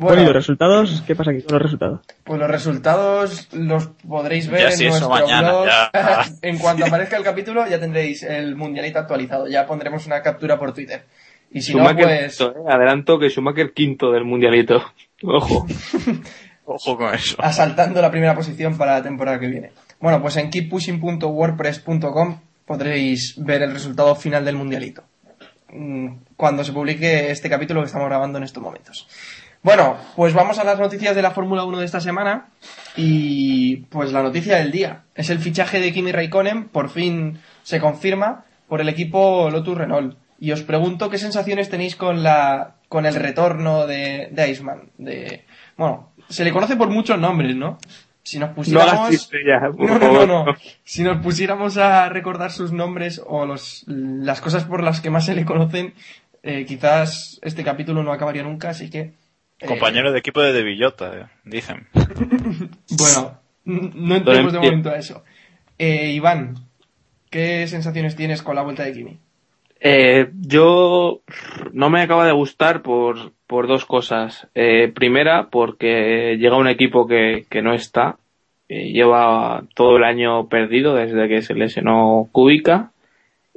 Bueno, Bueno, ¿y los resultados? ¿Qué pasa aquí con los resultados? pues los resultados los podréis ver Ya en si eso nuestro mañana, blog. ya. [laughs] en cuanto aparezca el capítulo ya tendréis el mundialito actualizado. Ya pondremos una captura por Twitter. Y si no, pues... quinto, eh. Adelanto que Schumacher quinto del mundialito. [laughs] Ojo. [laughs] Ojo con eso. asaltando la primera posición para la temporada que viene. Bueno, pues en keeppushing.wordpress.com podréis ver el resultado final del mundialito. Mm, Cuando se publique este capítulo que estamos grabando en estos momentos. Bueno, pues vamos a las noticias de la Fórmula 1 de esta semana. Y pues la noticia del día es el fichaje de Kimi Raikkonen, por fin se confirma, por el equipo Lotus Renault. Y os pregunto qué sensaciones tenéis con la con el retorno de, de Iceman. De, bueno, se le conoce por muchos nombres, ¿no? Si nos No pusiéramos... No, no, no. Si nos pusiéramos a recordar sus nombres o los, las cosas por las que más se le conocen, eh, quizás este capítulo no acabaría nunca, así que... eh, Compañero de equipo de De Villota, eh, dicen. [laughs] Bueno, no entremos de momento a eso. Eh, Iván, ¿qué sensaciones tienes con la vuelta de Kimi? Eh, yo no me acaba de gustar por, por dos cosas. Eh, primera, porque llega un equipo que, que no está. Lleva todo el año perdido desde que se lesionó Kubica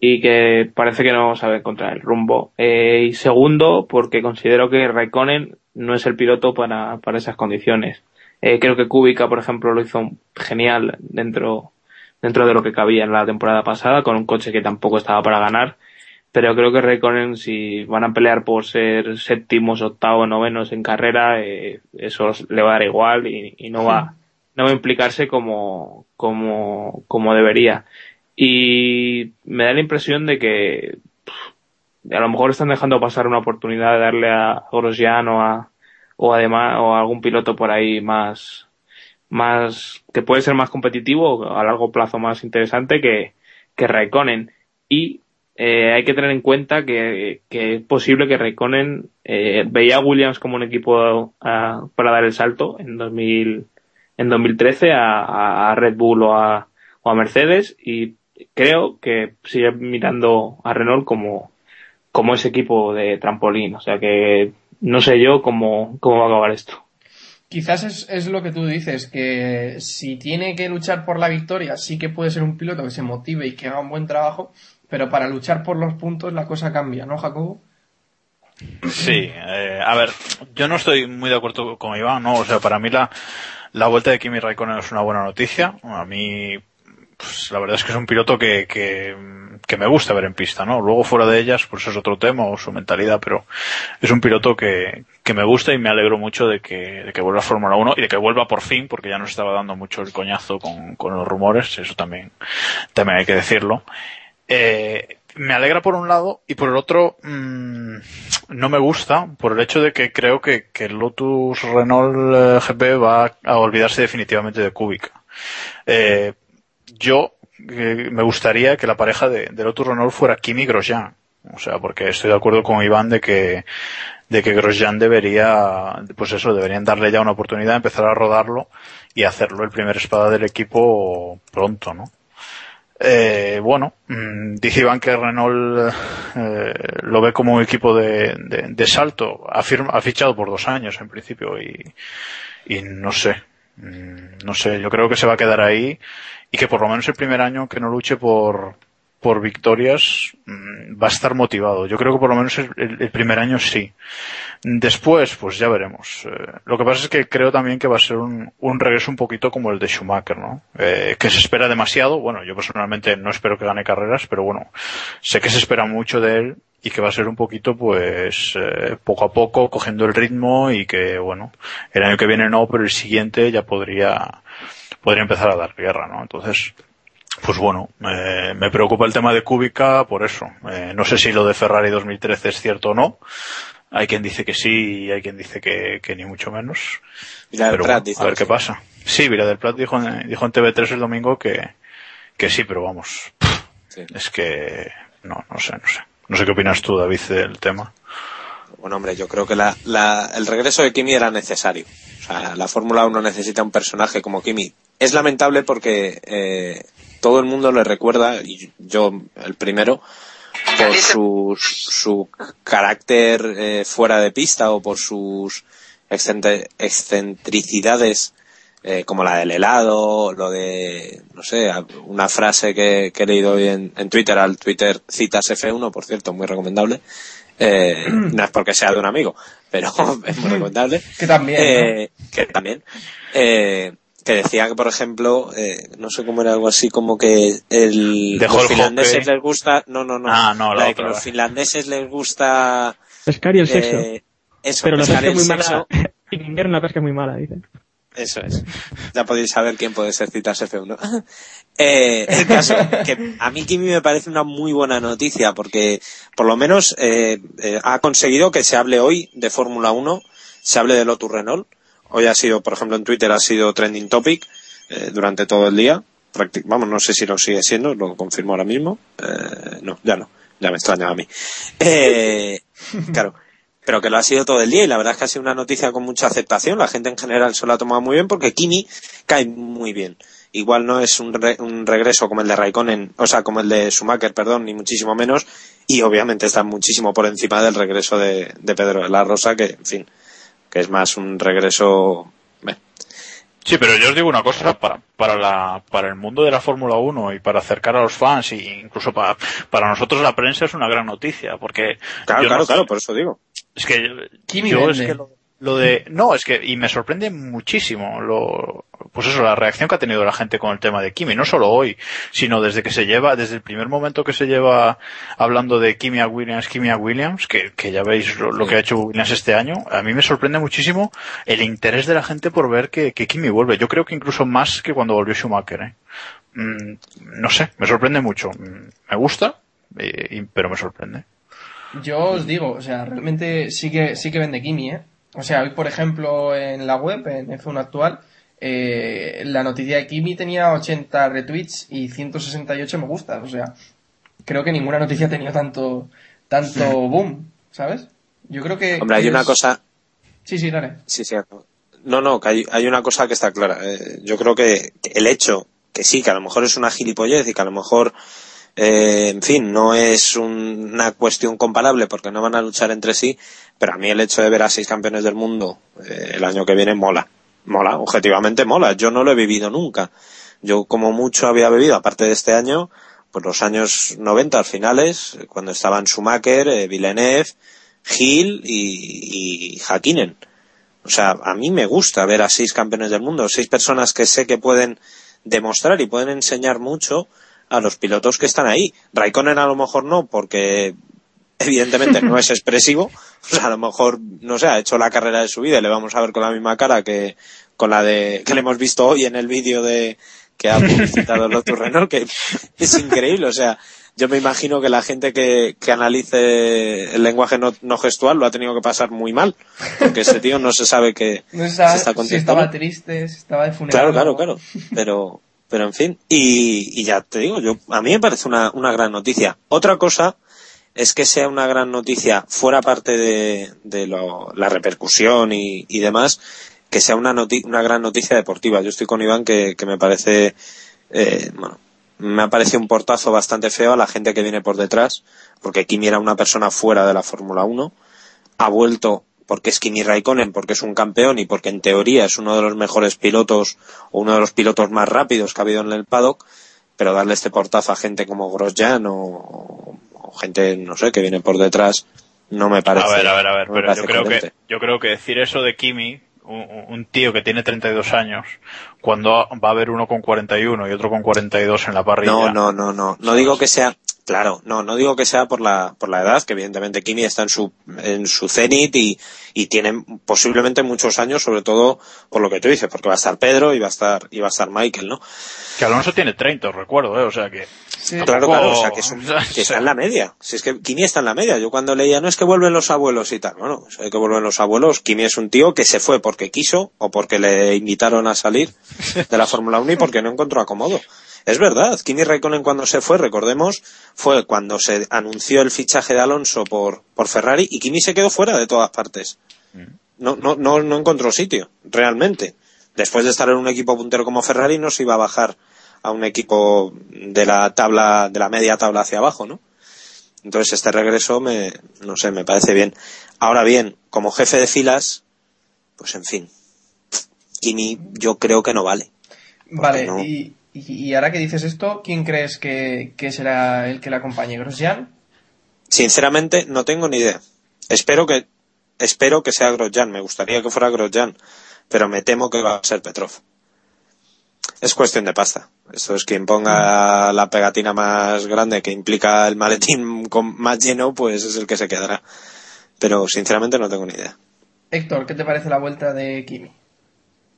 y que parece que no sabe encontrar el rumbo. Eh, y segundo, porque considero que Raikkonen no es el piloto para, para esas condiciones. Eh, creo que Kubica, por ejemplo, lo hizo genial dentro, dentro de lo que cabía en la temporada pasada, con un coche que tampoco estaba para ganar. Pero creo que Raikkonen, si van a pelear por ser séptimos, octavos, novenos en carrera, eh, eso le va a dar igual y, y no va, no va a implicarse como, como, como debería. Y me da la impresión de que pff, a lo mejor están dejando pasar una oportunidad de darle a Grosjean o a, o además, o a algún piloto por ahí más, más, que puede ser más competitivo, a largo plazo más interesante que, que Raikkonen. Y eh, hay que tener en cuenta que, es posible que Raikkonen eh, veía a Williams como un equipo ah, para dar el salto en 2000, en 2013 a, a- a Red Bull o a, a Mercedes y creo que sigue mirando a Renault como, como ese equipo de trampolín. O sea que no sé yo cómo, cómo va a acabar esto. Quizás es, es lo que tú dices, que si tiene que luchar por la victoria, sí que puede ser un piloto que se motive y que haga un buen trabajo, pero para luchar por los puntos la cosa cambia, ¿no, Jacobo? Sí, eh, a ver, yo no estoy muy de acuerdo con Iván, ¿no? O sea, para mí la, la vuelta de Kimi Raikkonen es una buena noticia. A mí, pues la verdad es que es un piloto que, que, me gusta ver en pista, ¿no? Luego fuera de ellas, pues es otro tema o su mentalidad, pero es un piloto que, que me gusta y me alegro mucho de que, de que vuelva a Fórmula 1 y de que vuelva por fin, porque ya nos estaba dando mucho el coñazo con, con los rumores, eso también, también hay que decirlo. Eh, me alegra por un lado y por el otro mm, no me gusta por el hecho de que creo que, el Lotus Renault eh, GP va a olvidarse definitivamente de Kubica. Eh, yo eh, me gustaría que la pareja de, de Lotus Renault fuera Kimi Grosjean. O sea, porque estoy de acuerdo con Iván de que, de que Grosjean debería, pues eso, deberían darle ya una oportunidad, empezar a rodarlo y hacerlo el primer espada del equipo pronto, ¿no? Eh, bueno, mm, dice Iván que Renault eh, lo ve como un equipo de, de, de salto. Ha, ha fichado por dos años en principio y, y no sé. Mm, No sé, yo creo que se va a quedar ahí y que por lo menos el primer año que no luche por, por victorias mm, va a estar motivado. Yo creo que por lo menos el, el- primer año sí. Después, pues ya veremos. Eh, lo que pasa es que creo también que va a ser un, un regreso un poquito como el de Schumacher, ¿no? Eh, que se espera demasiado. Bueno, yo personalmente no espero que gane carreras, pero bueno, sé que se espera mucho de él y que va a ser un poquito pues eh, poco a poco cogiendo el ritmo y que bueno el año que viene no pero el siguiente ya podría podría empezar a dar guerra no entonces pues bueno eh, me preocupa el tema de Kubica por eso Eh, no sé si lo de Ferrari 2013 es cierto o no hay quien dice que sí y hay quien dice que, que ni mucho menos pero Prat bueno, dice a ver qué sí. pasa sí Vila del Prat dijo en, dijo en TV3 el domingo que que sí pero vamos Sí. es que no no sé no sé no sé qué opinas tú David del tema Bueno, hombre, yo creo que la, la- el regreso de Kimi era necesario. O sea, la Fórmula 1 necesita un personaje como Kimi. Es lamentable porque eh, todo el mundo le recuerda, y yo el primero, por su, su carácter eh, fuera de pista o por sus excentricidades eh, como la del helado, lo de, no sé, a- una frase que, que he leído hoy en, en Twitter, al Twitter citas F1, por cierto, muy recomendable. Eh, [clears throat] no es porque sea de un amigo, pero [laughs] es muy [clears throat] recomendable. Que también, Eh, Que también. Que decía que, por ejemplo, eh, no sé cómo era algo así, como que el, Dejó los el finlandeses hockey. les gusta, no, no, no, Ah, no, la la de otra, que los finlandeses les gusta Pescar y el sexo. eh, eso, Pero la pesca es muy sexo. mala. [laughs] En invierno la pesca es muy mala, dicen. Eso es. Ya podéis saber quién puede ser citas [laughs] F1. Eh, el caso, que a mí Kimi me parece una muy buena noticia porque por lo menos eh, eh, ha conseguido que se hable hoy de Fórmula 1, se hable de Lotus Renault. Hoy ha sido, por ejemplo, en Twitter ha sido trending topic eh, durante todo el día. Vamos, no sé si lo sigue siendo, lo confirmo ahora mismo. Eh, no, ya no, ya me extraña a mí. Eh, [laughs] claro, pero que lo ha sido todo el día y la verdad es que ha sido una noticia con mucha aceptación. La gente en general se lo ha tomado muy bien porque Kimi cae muy bien. Igual no es un, re- un regreso como el de Raikkonen, o sea, como el de Schumacher, perdón, ni muchísimo menos. Y obviamente está muchísimo por encima del regreso de, de Pedro de la Rosa, que, en fin, que es más un regreso. Sí, pero yo os digo una cosa, para, para, la, para el mundo de la Fórmula 1 y para acercar a los fans, e incluso para, para nosotros la prensa es una gran noticia, porque... Claro, claro, no- claro, por eso digo. Es que Kimi yo es que lo, lo de... No, es que... Y me sorprende muchísimo lo... Pues eso, la reacción que ha tenido la gente con el tema de Kimi, no solo hoy, sino desde que se lleva, desde el primer momento que se lleva hablando de Kimi a Williams, Kimi a Williams, que, que ya veis lo, lo que ha hecho Williams este año, a mí me sorprende muchísimo el interés de la gente por ver que, que Kimi vuelve. Yo creo que incluso más que cuando volvió Schumacher, ¿eh? Mm, no sé, me sorprende mucho. Mm, Me gusta, eh, pero me sorprende. Yo os digo, o sea, realmente sí que, sí que vende Kimi, ¿eh? O sea, hoy, por ejemplo, en la web, en F1 actual, eh, la noticia de Kimi tenía 80 retweets y 168 me gustas. O sea, creo que ninguna noticia ha tenido tanto, tanto boom, ¿sabes? Yo creo que... Hombre, hay una cosa, Sí, sí, dale. Sí, sí. No, no, que hay, hay una cosa que está clara. Eh, yo creo que el hecho que sí, que a lo mejor es una gilipollez y que a lo mejor, eh, en fin, no es un- una cuestión comparable porque no van a luchar entre sí, pero a mí el hecho de ver a seis campeones del mundo eh, el año que viene mola. Mola, objetivamente mola. Yo no lo he vivido nunca. Yo como mucho había bebido, aparte de este año, pues los años 90 al finales, cuando estaban Schumacher, eh, Villeneuve, Gil y, y Hakkinen. O sea, a mí me gusta ver a seis campeones del mundo, seis personas que sé que pueden demostrar y pueden enseñar mucho a los pilotos que están ahí. Raikkonen a lo mejor no, porque evidentemente no es [laughs] expresivo. [laughs] Sea, a lo mejor, no sé, ha hecho la carrera de su vida y le vamos a ver con la misma cara que con la de que le hemos visto hoy en el vídeo de que ha publicitado Lotus Renault, que [laughs] es increíble. O sea, yo me imagino que la gente que, que analice el lenguaje no, no gestual lo ha tenido que pasar muy mal, porque ese tío no se sabe que [laughs] No se sabe si está si contento. o estaba triste, si estaba de funeral. Claro, claro, claro. Pero, pero en fin. Y, y ya te digo, yo, a mí me parece una, una gran noticia. Otra cosa es que sea una gran noticia fuera parte de, de lo- la repercusión y, y demás, que sea una, una gran noticia deportiva. Yo estoy con Iván que, que me parece, eh, bueno, me ha parecido un portazo bastante feo a la gente que viene por detrás, porque Kimi era una persona fuera de la Fórmula 1, ha vuelto porque es Kimi Raikkonen, porque es un campeón y porque en teoría es uno de los mejores pilotos o uno de los pilotos más rápidos que ha habido en el paddock, pero darle este portazo a gente como Grosjean o, o gente, no sé, que viene por detrás, no me parece. a ver, a ver, a ver, no pero yo creo, que, yo creo que decir eso de Kimi, un, un tío que tiene 32 años, cuando va a haber uno con 41 y otro con 42 en la parrilla. No, no, no, no. No digo que sea, Claro, no, no digo que sea por la, por la edad, que evidentemente Kimi está en su, en su cenit y, y tiene posiblemente muchos años, sobre todo por lo que tú dices, porque va a estar Pedro y va a estar, y va a estar Michael, ¿no? Que Alonso tiene 30, os recuerdo, ¿eh? O sea que... Claro, claro, o sea, que, es un- [laughs] que está en la media. Si es que Kimi está en la media. Yo cuando leía, no es que vuelven los abuelos y tal. Bueno, o sea, que vuelven los abuelos. Kimi es un tío que se fue porque quiso o porque le invitaron a salir de la Fórmula 1 y porque no encontró acomodo. Es verdad, Kimi Raikkonen cuando se fue, recordemos, fue cuando se anunció el fichaje de Alonso por, por Ferrari y Kimi se quedó fuera de todas partes. No, no, no, no encontró sitio, realmente. Después de estar en un equipo puntero como Ferrari, no se iba a bajar a un equipo de la tabla, de la media tabla hacia abajo, ¿no? Entonces este regreso me, no sé, me parece bien. Ahora bien, como jefe de filas, pues en fin, Kimi yo creo que no vale. Vale, no? y, y, y ahora que dices esto, ¿quién crees que, que será el que la acompañe? ¿Grosjean? Sinceramente, no tengo ni idea. Espero que, espero que sea Grosjean. Me gustaría que fuera Grosjean, pero me temo que va a ser Petrov. Es cuestión de pasta. Esto es quien ponga la pegatina más grande que implica el maletín con más lleno, pues es el que se quedará. Pero sinceramente no tengo ni idea. Héctor, ¿qué te parece la vuelta de Kimi?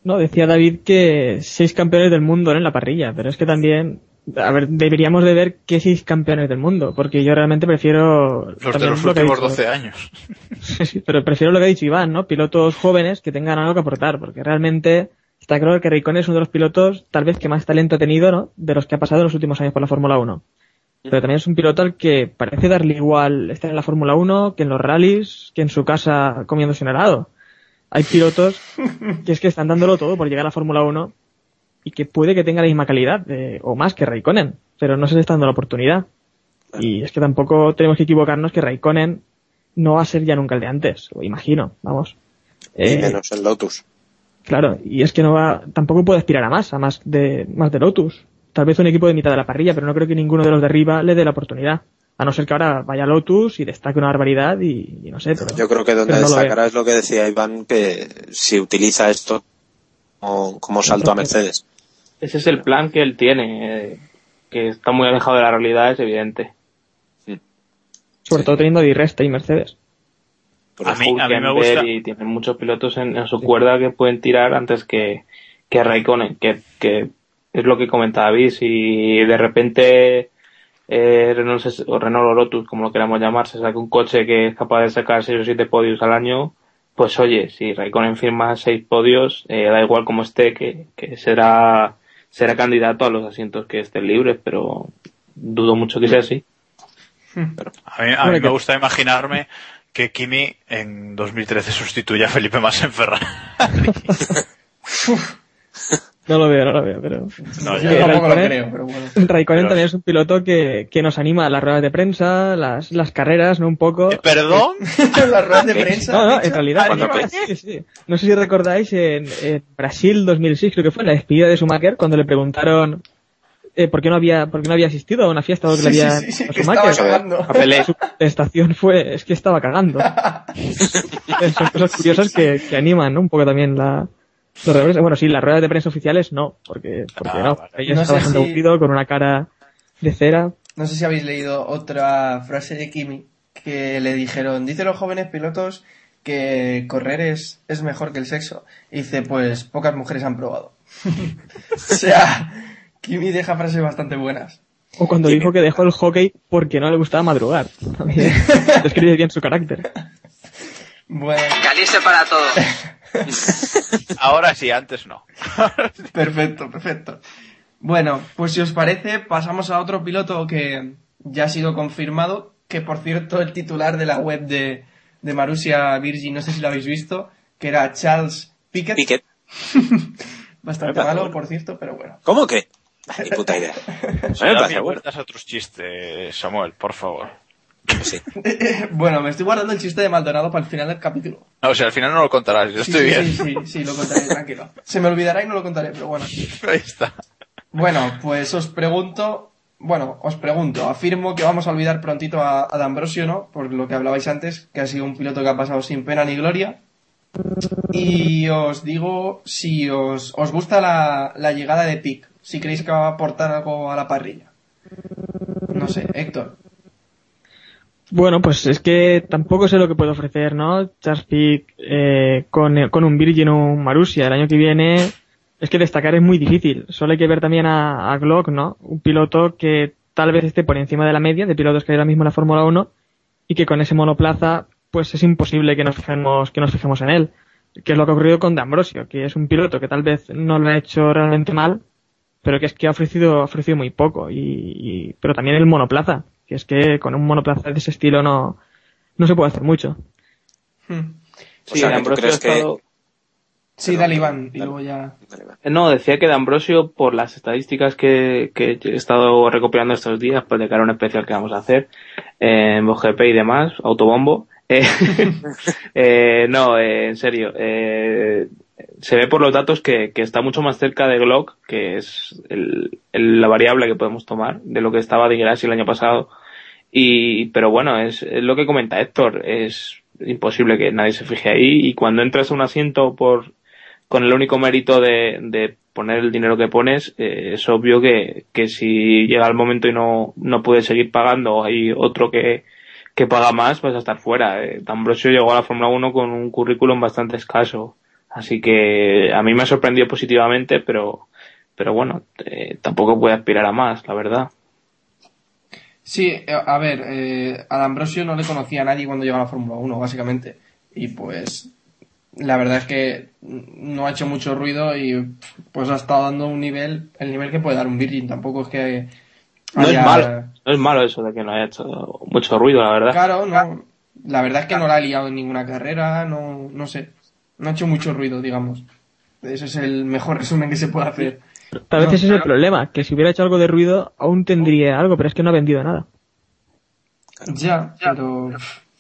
No, decía David que seis campeones del mundo en la parrilla, pero es que también, a ver, deberíamos de ver qué seis campeones del mundo, porque yo realmente prefiero... Los de los lo últimos dicho- 12 años. [laughs] Sí, pero prefiero lo que ha dicho Iván, ¿no? Pilotos jóvenes que tengan algo que aportar, porque realmente está claro que Raikkonen es uno de los pilotos tal vez que más talento ha tenido, ¿no? De los que ha pasado en los últimos años por la Fórmula 1. Pero también es un piloto al que parece darle igual estar en la Fórmula 1 que en los rallies, que en su casa comiéndose un helado. Hay pilotos que es que están dándolo todo por llegar a la Fórmula 1 y que puede que tenga la misma calidad de- o más que Raikkonen, pero no se le está dando la oportunidad. Y es que tampoco tenemos que equivocarnos que Raikkonen no va a ser ya nunca el de antes, o imagino, vamos. Y Eh, menos el Lotus. Claro, y es que no va, tampoco puede aspirar a más, a más de, más de Lotus. Tal vez un equipo de mitad de la parrilla, pero no creo que ninguno de los de arriba le dé la oportunidad. A no ser que ahora vaya Lotus y destaque una barbaridad y, y no sé, pero, Yo creo que donde no destacará es lo que decía Iván, que si utiliza esto como, como salto a Mercedes. Ese es el plan que él tiene, eh, que está muy alejado de la realidad, es evidente. sobre todo teniendo a Di Resta y Mercedes. Por A mí, a mí me gusta... Y tiene muchos pilotos en, en su cuerda que pueden tirar antes que, que Raikkonen, que, que es lo que comentaba David. Si de repente eh, Renault, o Renault o Lotus, como lo queramos llamar, se saca un coche que es capaz de sacar 6 o 7 podios al año, pues oye, si Raikkonen firma 6 podios, eh, da igual como esté, que, que será, será candidato a los asientos que estén libres, pero dudo mucho que sea así. A mí, a mí me gusta imaginarme que Kimi en 2013 sustituya a Felipe Massa en Ferrari. [laughs] [laughs] No lo veo, no lo veo, pero... No, Yo tampoco lo creo, pero bueno. Raikkonen Pero- también es un piloto que, que nos anima a las ruedas de prensa, las, las carreras, ¿no? Un poco. Eh, ¿Perdón? [laughs] Las ruedas de prensa. No, no, en realidad, anima. cuando- sí, sí. No sé si recordáis en, en Brasil 2006, creo que fue, en la despedida de Schumacher, cuando le preguntaron eh, por qué no había por qué no había asistido a una fiesta o que le había sí, sí, sí, a que estaba Schumacher. cagando. A. Su contestación fue, es que estaba cagando. [laughs] Son cosas curiosas que, que animan, ¿no? Un poco también la, los reveses. Bueno, sí, las ruedas de prensa oficiales no, porque, porque Ah, no. vale. Ella No bastante si- con una cara de cera. No sé si habéis leído otra frase de Kimi que le dijeron, dice los jóvenes pilotos que correr es, es mejor que el sexo. Y dice, pues pocas mujeres han probado. [laughs] o sea, Kimi deja frases bastante buenas. O cuando dijo que dejó el hockey porque no le gustaba madrugar. [laughs] [laughs] Describe bien su carácter. Bueno, Calice para todo. [laughs] Ahora sí, antes no. perfecto, perfecto. Bueno, pues si os parece, pasamos a otro piloto que ya ha sido confirmado, que por cierto el titular de la web de, de Marussia Virgin, no sé si lo habéis visto, que era Charles Piquet. Piquet. [laughs] Bastante malo, por cierto, pero bueno. ¿Cómo que? Ni puta idea. [laughs] Mí me bueno. otros chistes, Samuel, por favor. Sí. [laughs] Bueno, me estoy guardando el chiste de Maldonado para el final del capítulo. No, o sea, al final no lo contarás, yo Sí, estoy sí, bien. Sí, sí, sí, lo contaré, tranquilo. Se me olvidará y no lo contaré, pero bueno. [laughs] Ahí está. Bueno, pues os pregunto, bueno, os pregunto, afirmo que vamos a olvidar prontito a, a D'Ambrosio, ¿no? Por lo que hablabais antes, que ha sido un piloto que ha pasado sin pena ni gloria. Y os digo si os, os gusta la, la llegada de Pic, si creéis que va a aportar algo a la parrilla. No sé, Héctor. Bueno, pues es que tampoco sé lo que puede ofrecer, ¿no? Charles Pic eh, con, con un Virgin o un Marussia el año que viene. Es que destacar es muy difícil. Solo hay que ver también a, a Glock, ¿no? Un piloto que tal vez esté por encima de la media de pilotos que hay ahora mismo en la Fórmula 1 y que con ese monoplaza pues es imposible que nos fijemos, que nos fijemos en él. Que es lo que ha ocurrido con D'Ambrosio, que es un piloto que tal vez no lo ha hecho realmente mal, pero que es que ha ofrecido, ha ofrecido muy poco. Y, y- pero también el monoplaza, que es que con un monoplaza de ese estilo no, no se puede hacer mucho. Hmm. Sí, sea, ha que- estado- Sí, dale Iván, y luego ya... No, decía que D'Ambrosio, por las estadísticas que, que he estado recopilando estos días, pues de cara a un especial que vamos a hacer, eh, en MotoGP y demás, autobombo, eh, [laughs] eh, no, eh, en serio, eh, se ve por los datos que, que está mucho más cerca de Glock, que es el- la variable que podemos tomar, de lo que estaba de Grassi el año pasado, y, pero bueno, es, es lo que comenta Héctor, es imposible que nadie se fije ahí, y cuando entras a un asiento por, con el único mérito de, de poner el dinero que pones, eh, es obvio que, que si llega el momento y no, no puedes seguir pagando, o hay otro que, que paga más, vas a estar fuera. Eh, D'Ambrosio llegó a la Fórmula 1 con un currículum bastante escaso. Así que a mí me ha sorprendido positivamente, pero, pero bueno, eh, tampoco puede aspirar a más, la verdad. Sí, eh, a ver, eh, a D'Ambrosio no le conocía a nadie cuando llegó a la Fórmula 1, básicamente. Y pues, la verdad es que no ha hecho mucho ruido y pues ha estado dando un nivel, el nivel que puede dar un Virgin. Tampoco es que... No es haya- malo, no es malo eso de que no haya hecho mucho ruido, la verdad. Claro, no. La verdad es que no la ha liado en ninguna carrera, no, no sé. No ha hecho mucho ruido, digamos. Ese es el mejor resumen que se puede hacer. Tal vez No, ese es el problema, que si hubiera hecho algo de ruido aún tendría algo, pero es que no ha vendido nada. Ya, pero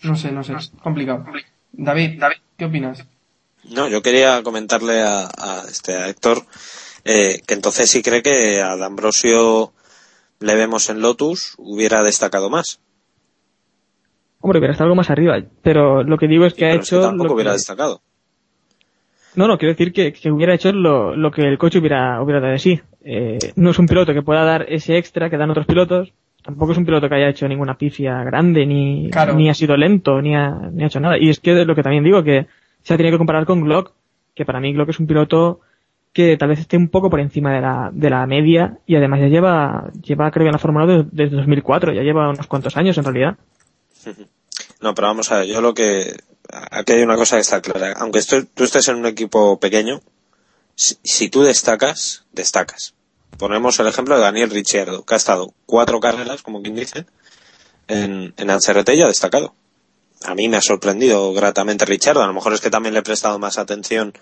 no sé, no sé, es complicado. David, ¿qué opinas? No, yo quería comentarle a, a este a Héctor eh, que entonces si cree que a D'Ambrosio le vemos en Lotus hubiera destacado más. Hombre, hubiera estado algo más arriba, pero lo que digo es que ha Pero es que hecho... tampoco lo que- hubiera destacado. No, no, quiero decir que, que hubiera hecho lo, lo que el coche hubiera, hubiera dado de sí. Eh, no es un piloto que pueda dar ese extra que dan otros pilotos. Tampoco es un piloto que haya hecho ninguna pifia grande, ni, Claro. ni ha sido lento, ni ha, ni ha hecho nada. Y es que lo que también digo, que se ha tenido que comparar con Glock, que para mí Glock es un piloto que tal vez esté un poco por encima de la, de la media y además ya lleva, lleva creo que en la Fórmula 1 desde, desde 2004, ya lleva unos cuantos años en realidad. [laughs] No, pero vamos a ver, yo lo que... Aquí hay una cosa que está clara. Aunque tú estés en un equipo pequeño, si, tú destacas, destacas. Ponemos el ejemplo de Daniel Ricciardo, que ha estado cuatro carreras, como quien dice, en, en HRT y ha destacado. A mí me ha sorprendido gratamente Ricciardo. A lo mejor es que también le he prestado más atención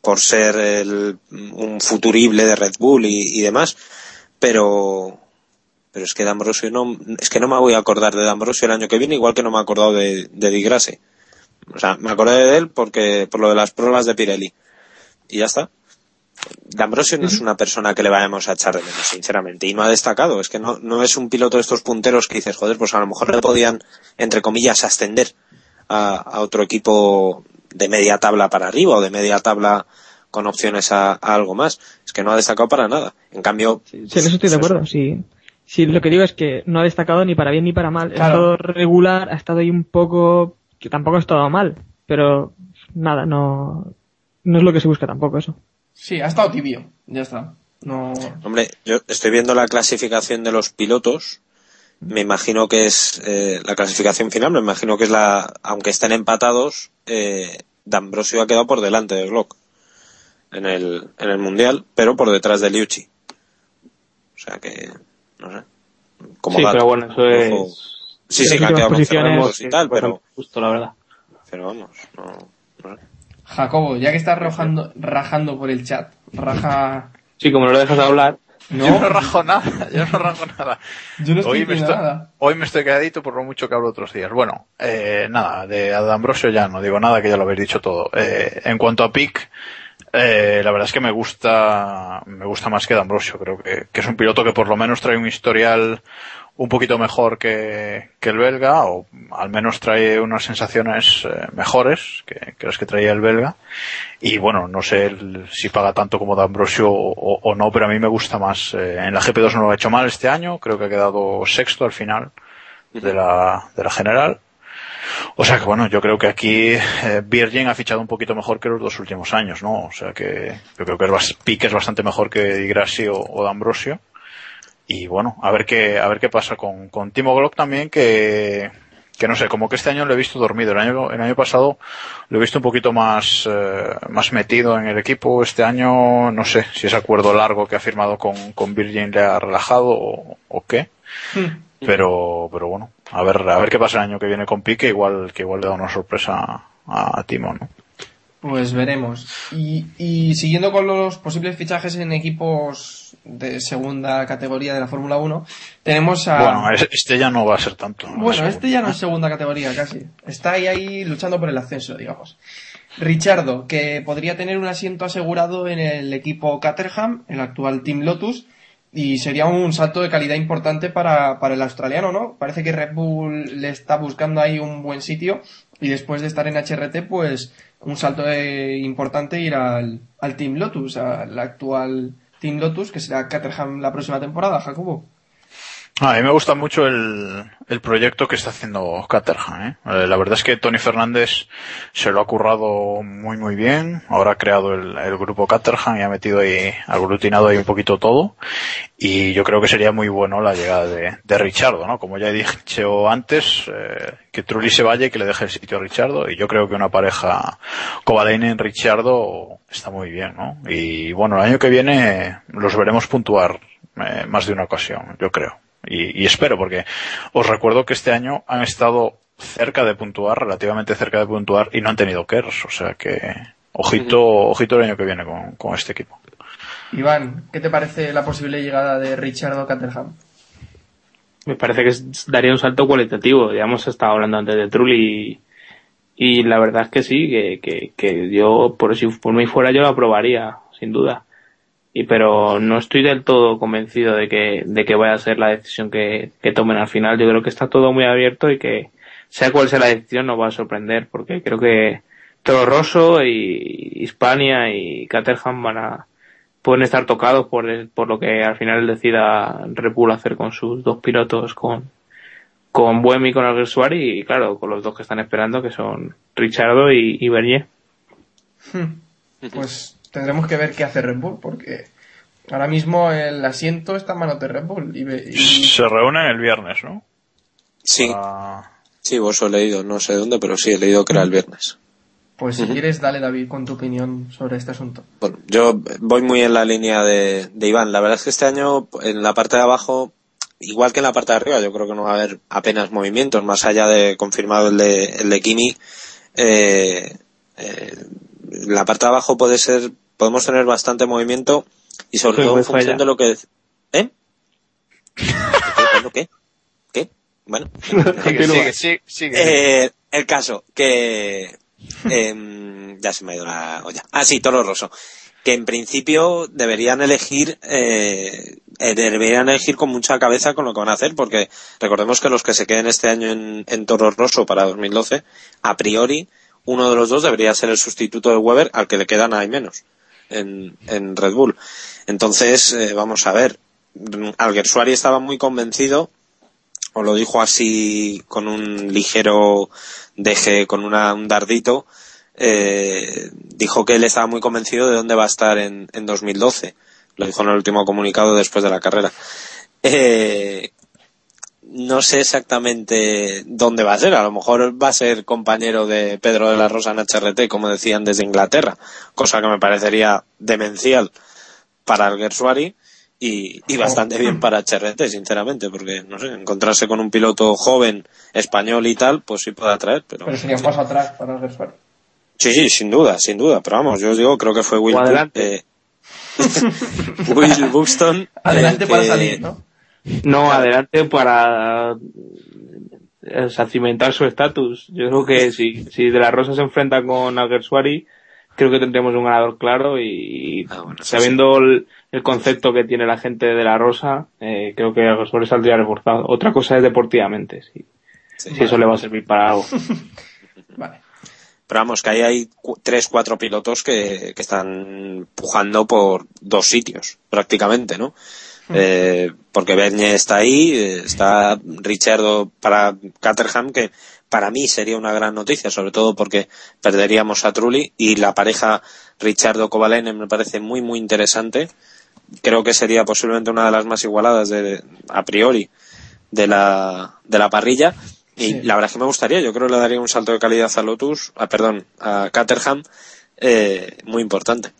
por ser el- un futurible de Red Bull y, demás. Pero, pero es que D'Ambrosio no, es que no me voy a acordar de D'Ambrosio el año que viene, igual que no me he acordado de, de. O sea, me acordé de él porque, por lo de las pruebas de Pirelli. Y ya está. D'Ambrosio no es una persona que le vayamos a echar de menos, sinceramente, y no ha destacado. Es que no, no es un piloto de estos punteros que dices, joder, pues a lo mejor le podían, entre comillas, ascender a, a otro equipo de media tabla para arriba o de media tabla con opciones a, a algo más. Es que no ha destacado para nada. En cambio, Sí, en eso estoy de acuerdo, sí. Sí, lo que digo es que no ha destacado ni para bien ni para mal. Ha estado regular, ha estado ahí un poco, que tampoco ha estado mal, pero nada, no, no es lo que se busca tampoco eso. Sí, ha estado tibio, ya está. No... Hombre, yo estoy viendo la clasificación de los pilotos. Me imagino que es eh, la clasificación final. Me imagino que es la, aunque estén empatados, eh, D'Ambrosio ha quedado por delante de Glock en el en el mundial, pero por detrás de Liucci. O sea que no sé. Como sí, dato. pero bueno, eso es... Sí, sí, que quedado posiciones, y tal, pero Justo, la verdad. pero vamos, no. Jacobo, ya que estás rajando, rajando por el chat, raja... Sí, como no lo dejas hablar, No, Yo no rajo nada, [laughs] yo no rajo nada. yo no estoy Hoy me, estoy, nada. hoy me estoy quedadito por lo mucho que hablo otros días. Bueno, eh, nada, de Adambrosio ya no digo nada, que ya lo habéis dicho todo. Eh, en cuanto a Pic, eh, la verdad es que me gusta, me gusta más que D'Ambrosio. Creo que, que es un piloto que por lo menos trae un historial un poquito mejor que, que el belga, o al menos trae unas sensaciones eh, mejores que, que las que traía el belga. Y bueno, no sé el- si paga tanto como D'Ambrosio o, o- no, pero a mí me gusta más. Eh, en la GP2 no lo ha hecho mal este año, creo que ha quedado sexto al final de la, de la general. O sea que bueno, yo creo que aquí eh, Virgin ha fichado un poquito mejor que los dos últimos años, ¿no? O sea que yo creo que es Pique es bastante mejor que Di Grassi o, o D'Ambrosio. Y bueno, a ver qué, a ver qué pasa con, con Timo Glock también, que, que no sé, como que este año lo he visto dormido. El año, el año pasado lo he visto un poquito más, eh, más metido en el equipo. Este año, no sé si ese acuerdo largo que ha firmado con, con Virgin le ha relajado o, o qué. Pero, pero bueno, a ver, a ver qué pasa el año que viene con Pique, igual, que igual le da una sorpresa a, a Timo, ¿no? Pues veremos. Y, y siguiendo con los posibles fichajes en equipos de segunda categoría de la Fórmula 1, tenemos a... Bueno, es- este ya no va a ser tanto. ¿no? Bueno, Es- este ya no es segunda categoría casi. Está ahí, ahí luchando por el ascenso, digamos. Richardo, que podría tener un asiento asegurado en el equipo Caterham, el actual Team Lotus, y sería un salto de calidad importante para, para el australiano, ¿no? Parece que Red Bull le está buscando ahí un buen sitio y después de estar en HRT, pues un salto de- importante ir al, al Team Lotus, al actual Team Lotus, que será Caterham la próxima temporada, Jacobo. A mí me gusta mucho el, el proyecto que está haciendo Caterham. ¿eh? Eh, La verdad es que Tony Fernández se lo ha currado muy muy bien. Ahora ha creado el, el grupo Caterham y ha metido ahí, aglutinado ahí un poquito todo. Y yo creo que sería muy bueno la llegada de, de Richardo, ¿no? Como ya he dicho antes, eh, que Trulli se vaya y que le deje el sitio a Richardo. Y yo creo que una pareja Kovalainen-Richardo está muy bien, ¿no? Y bueno, el año que viene los veremos puntuar eh, más de una ocasión, yo creo. Y, y espero, porque os recuerdo que este año han estado cerca de puntuar, relativamente cerca de puntuar, y no han tenido KERS. O sea que, ojito, ojito el año que viene con, con este equipo. Iván, ¿qué te parece la posible llegada de Richardo Caterham? Me parece que daría un salto cualitativo. Ya hemos estado hablando antes de Trulli y, y la verdad es que sí, que, que, que yo, por si por mí fuera, yo lo aprobaría, sin duda. Y pero no estoy del todo convencido de que, de que vaya a ser la decisión que, que tomen al final. Yo creo que está todo muy abierto y que sea cual sea la decisión nos va a sorprender porque creo que Toro Rosso y Hispania y Caterham van a, pueden estar tocados por, el- por lo que al final decida Red Bull hacer con sus dos pilotos, con, con Buemi y con Alguersuari, y claro, con los dos que están esperando, que son Richardo y, y Bernier. Pues tendremos que ver qué hace Red Bull, porque ahora mismo el asiento está en manos de Red Bull. Y, ve- y- Se reúnen el viernes, ¿no? Sí, Para- sí, vos lo he leído, no sé dónde, pero sí, he leído que era el viernes. pues si quieres, dale David con tu opinión sobre este asunto. Bueno, yo voy muy en la línea de, de Iván. La verdad es que este año, en la parte de abajo, igual que en la parte de arriba, yo creo que no va a haber apenas movimientos, más allá de confirmado el de, el de Kimi. Eh, eh, la parte de abajo puede ser, podemos tener bastante movimiento y sobre todo en función falla. de lo que... ¿Eh? ¿Qué? ¿Cuándo qué? ¿Qué? Bueno. Sigue, sigue, sigue. Eh, el caso, que em, ya se me ha ido la olla. Ah, sí, Toro Rosso. Que en principio deberían elegir, eh, eh, deberían elegir con mucha cabeza con lo que van a hacer, porque recordemos que los que se queden este año en, en Toro Rosso para 2012, a priori, uno de los dos debería ser el sustituto de Weber, al que le queda nada y menos en, en Red Bull. Entonces, eh, vamos a ver. Alguersuari estaba muy convencido o lo dijo así con un ligero deje, con una, un dardito, eh, dijo que él estaba muy convencido de dónde va a estar en, en 2012. Lo dijo en el último comunicado después de la carrera. Eh, no sé exactamente dónde va a ser. A lo mejor va a ser compañero de Pedro de la Rosa en HRT, como decían desde Inglaterra, cosa que me parecería demencial para el Gersuari y, y bastante bien para HRT, sinceramente, porque, no sé, encontrarse con un piloto joven, español y tal, pues sí puede atraer, pero... Pero sería un paso atrás para el Gersuari. Sí, sí, sin duda, sin duda, pero vamos, yo os digo, creo que fue Will, eh, [laughs] Will Buxton. Adelante el para que- salir, ¿no? No, adelante para eh, o sea, cimentar su estatus. Yo creo que si, si De La Rosa se enfrenta con Alguersuari, creo que tendremos un ganador claro y Ah, bueno, sabiendo el- el concepto que tiene la gente de la Rosa, eh, creo que sobresaldría reforzado. Otra cosa es deportivamente, si, Sí. si eso le va a servir para algo. [laughs] Vale. Pero vamos, que ahí hay cu- tres, cuatro pilotos que, que están pujando por dos sitios, prácticamente, ¿no? Eh, porque Bernie está ahí, eh, está Richardo para Caterham, que para mí sería una gran noticia, sobre todo porque perderíamos a Trulli y la pareja Richardo Kovalainen me parece muy, muy interesante. Creo que sería posiblemente una de las más igualadas de, a priori de la, de la parrilla. Y Sí. la verdad es que me gustaría, yo creo que le daría un salto de calidad a Lotus, a, perdón, a Caterham, eh, muy importante.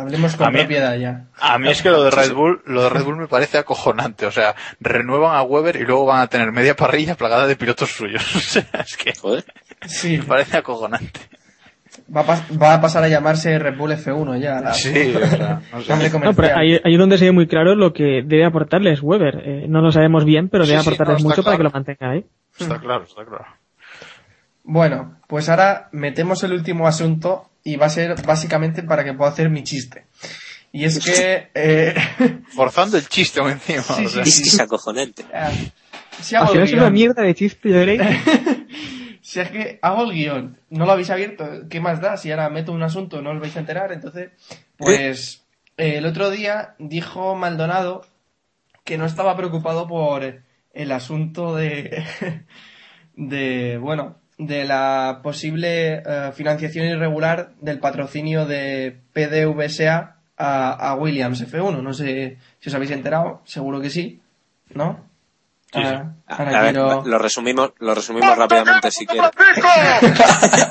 Hablemos con A mí- propiedad ya. A mí es que lo de Red Bull, lo de Red Bull me parece acojonante. O sea, renuevan a Weber y luego van a tener media parrilla plagada de pilotos suyos. [laughs] O sea, es que Joder. Sí, me parece acojonante. va a, pas- va a pasar a llamarse Red Bull F1 ya. la- Sí, o sea, no sé. nombre No, pero comercial. ahí, ahí es donde se ve muy claro lo que debe aportarles Weber. Eh, no lo sabemos bien, pero Sí, debe sí, aportarles no, mucho para que lo mantenga ahí. Está claro, está claro. Bueno, pues ahora metemos el último asunto y va a ser básicamente para que pueda hacer mi chiste. Y es que... eh, [laughs] Forzando el chiste encima. Sí, o sea. Es que es acojonante. si Al hago el es una mierda de chiste, [laughs] si es que hago el guion, no lo habéis abierto, ¿qué más da? Si ahora meto un asunto no os vais a enterar, entonces, pues eh, el otro día dijo Maldonado que no estaba preocupado por el asunto de, [laughs] de bueno, de la posible eh, financiación irregular del patrocinio de PDVSA a, a Williams F1. No sé si os habéis enterado, seguro que sí, ¿no? Sí, Ahora- A, ver, lo resumimos, lo resumimos rápidamente si quieres. [laughs]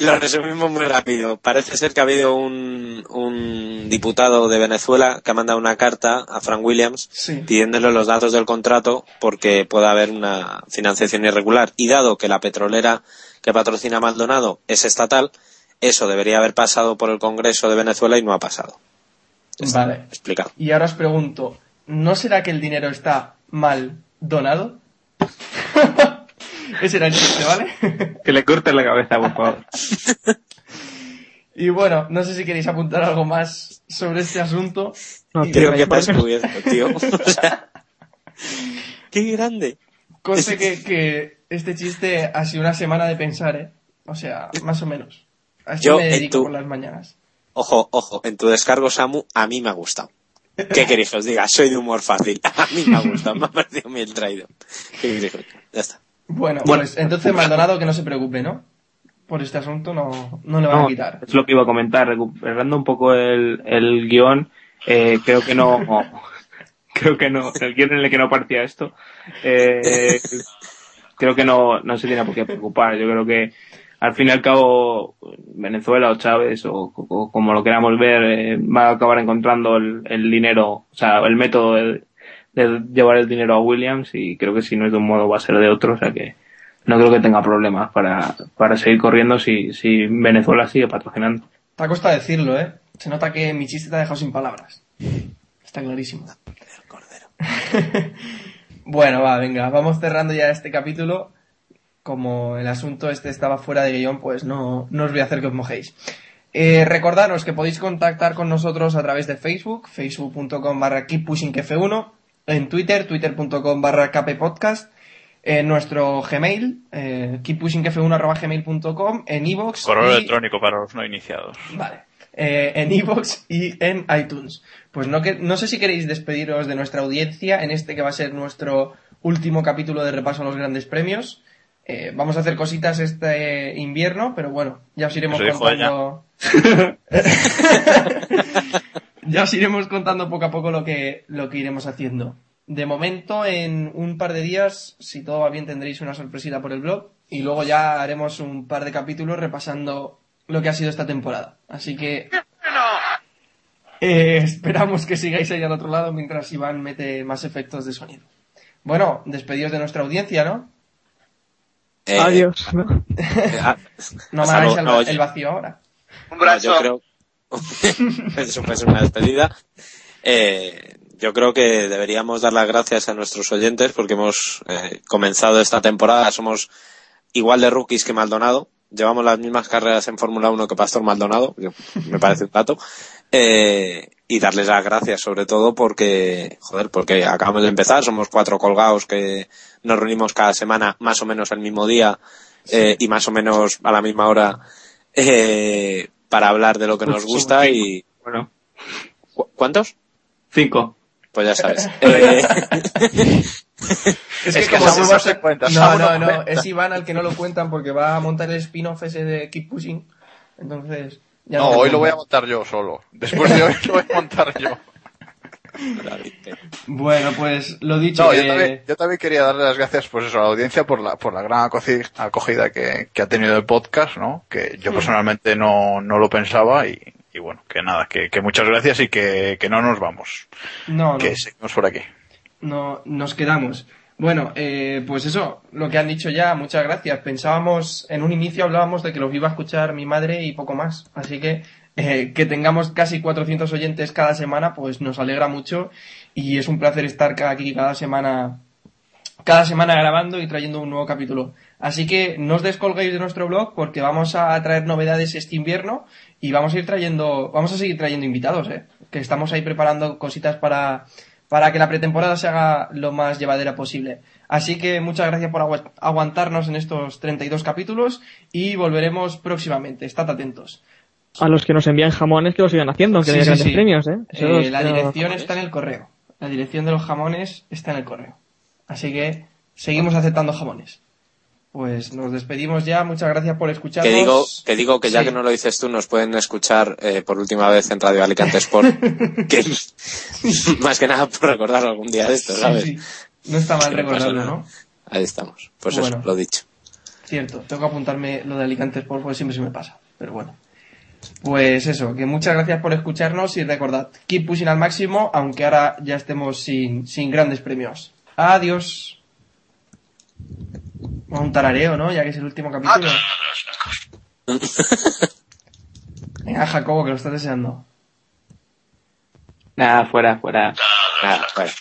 lo resumimos muy rápido. Parece ser que ha habido un, un diputado de Venezuela que ha mandado una carta a Frank Williams Sí. pidiéndole los datos del contrato porque puede haber una financiación irregular. Y dado que la petrolera que patrocina Maldonado es estatal, eso debería haber pasado por el Congreso de Venezuela y no ha pasado. Está Vale. Explicado. Y ahora os pregunto, ¿no será que el dinero está mal donado? [laughs] Ese era el chiste, ¿vale? [laughs] Que le corten la cabeza, por favor. [laughs] y bueno, no sé si queréis apuntar algo más sobre este asunto. No, tío, que te has vaya- descubierto, tío. O sea, qué grande. Conste que, que este chiste ha sido una semana de pensar, ¿eh? O sea, más o menos. A esto Yo, me en dedico tu- por las mañanas. Ojo, ojo, en tu descargo, Samu, a mí me ha gustado. ¿Qué queréis que os diga? Soy de humor fácil. [laughs] A mí me ha gustado, me ha parecido bien traído. ¿Qué queréis que os diga? Ya está. Bueno, Bueno. pues entonces Maldonado que no se preocupe, ¿no? Por este asunto no, no le van a quitar. es lo que iba a comentar, recuperando un poco el, el guion, eh, creo que no, [laughs] creo que no, el guion en el que no aparecía esto, eh, [laughs] creo que no, no se tiene por qué preocupar. Yo creo que al fin y al cabo Venezuela o Chávez o, o como lo queramos ver eh, va a acabar encontrando el, el dinero, o sea, el método de, de llevar el dinero a Williams y creo que si no es de un modo va a ser de otro, o sea que no creo que tenga problemas para, para seguir corriendo si, si Venezuela sigue patrocinando. Te costa decirlo, ¿eh? Se nota que mi chiste te ha dejado sin palabras. Está clarísimo. [laughs] bueno, va, venga, vamos cerrando ya este capítulo. Como el asunto este estaba fuera de guion, pues no, no os voy a hacer que os mojéis. Eh, recordaros que podéis contactar con nosotros a través de Facebook, facebook.com barra keeppushingf1, en Twitter, twitter.com barra kppodcast, en nuestro Gmail, eh, keeppushingf1 arroba gmail.com, en iVoox Correo y- electrónico para los no iniciados. Vale. Eh, en iVoox y en iTunes. Pues no, que, no sé si queréis despediros de nuestra audiencia en este que va a ser nuestro último capítulo de repaso a los grandes premios. Eh, vamos a hacer cositas este invierno, pero bueno, ya os iremos Eso contando. [laughs] ya os iremos contando poco a poco lo que, lo que iremos haciendo. De momento, en un par de días, si todo va bien, tendréis una sorpresita por el blog. Y luego ya haremos un par de capítulos repasando lo que ha sido esta temporada. Así que eh, esperamos que sigáis ahí al otro lado mientras Iván mete más efectos de sonido. Bueno, despedidos de nuestra audiencia, ¿no? Eh, Adiós. ¿no? eh, ah, No me hagáis el, No, el vacío ahora. no, yo creo... [laughs] Eso fue una despedida. Eh, yo creo que deberíamos dar las gracias a nuestros oyentes porque hemos eh, comenzado esta temporada. Somos igual de rookies que Maldonado. Llevamos las mismas carreras en Fórmula 1 que Pastor Maldonado. me parece un dato. Eh, y darles las gracias sobre todo porque, joder, porque acabamos de empezar, somos cuatro colgados que nos reunimos cada semana más o menos el mismo día eh, y más o menos a la misma hora eh, para hablar de lo que nos gusta y... Bueno, ¿Cu- ¿Cuántos? cinco. Pues ya sabes. [laughs] Eh, Es Es que como Samu se no va- se cuenta, No, no, no es Iván al que no lo cuentan porque va a montar el spin-off ese de Keep Pushing. Entonces, ya No, hoy lo voy a montar yo solo. Después de hoy lo voy a montar yo. [laughs] Bueno, pues lo dicho. No, yo eh, también, yo también quería darle las gracias pues eso, a la audiencia por la, por la gran acogi- acogida que, que ha tenido el podcast, ¿no? Que yo personalmente no, no lo pensaba y, y bueno, que nada, que, que muchas gracias y que, que no nos vamos, no, no. que seguimos por aquí. no nos quedamos. Bueno, eh, pues eso, lo que han dicho ya, muchas gracias. Pensábamos, en un inicio hablábamos de que los iba a escuchar mi madre y poco más. Así que eh, que tengamos casi 400 oyentes cada semana, pues nos alegra mucho y es un placer estar aquí cada semana, cada semana grabando y trayendo un nuevo capítulo. Así que no os descolguéis de nuestro blog porque vamos a traer novedades este invierno y vamos a ir trayendo, vamos a seguir trayendo invitados, eh, que estamos ahí preparando cositas para, para que la pretemporada se haga lo más llevadera posible. Así que muchas gracias por agu- aguantarnos en estos 32 capítulos y volveremos próximamente. Estad atentos. A los que nos envían jamones que lo sigan haciendo, que Sí, haya sí, grandes sí. premios, ¿eh? Eh, la dirección está en el correo. La dirección de los jamones está en el correo. Así que seguimos aceptando jamones. Pues nos despedimos ya. Muchas gracias por escucharnos. que digo, que digo que ya Sí. que no lo dices tú, nos pueden escuchar eh, por última vez en Radio Alicante Sport. [laughs] que [laughs] más que nada por recordarlo algún día de esto, ¿sabes? sí. No está mal no recordarlo. ¿no? Ahí estamos. Pues Bueno. eso, lo dicho. Cierto, tengo que apuntarme lo de Alicante Sport porque siempre se me pasa. Pero bueno. Pues eso, que muchas gracias por escucharnos y recordad, keep pushing al máximo, aunque ahora ya estemos sin, sin grandes premios. Adiós. A un tarareo, ¿no? Ya que es el último capítulo. [laughs] Venga, Jacobo, que lo estás deseando. Nada, fuera, fuera. Nada, bueno.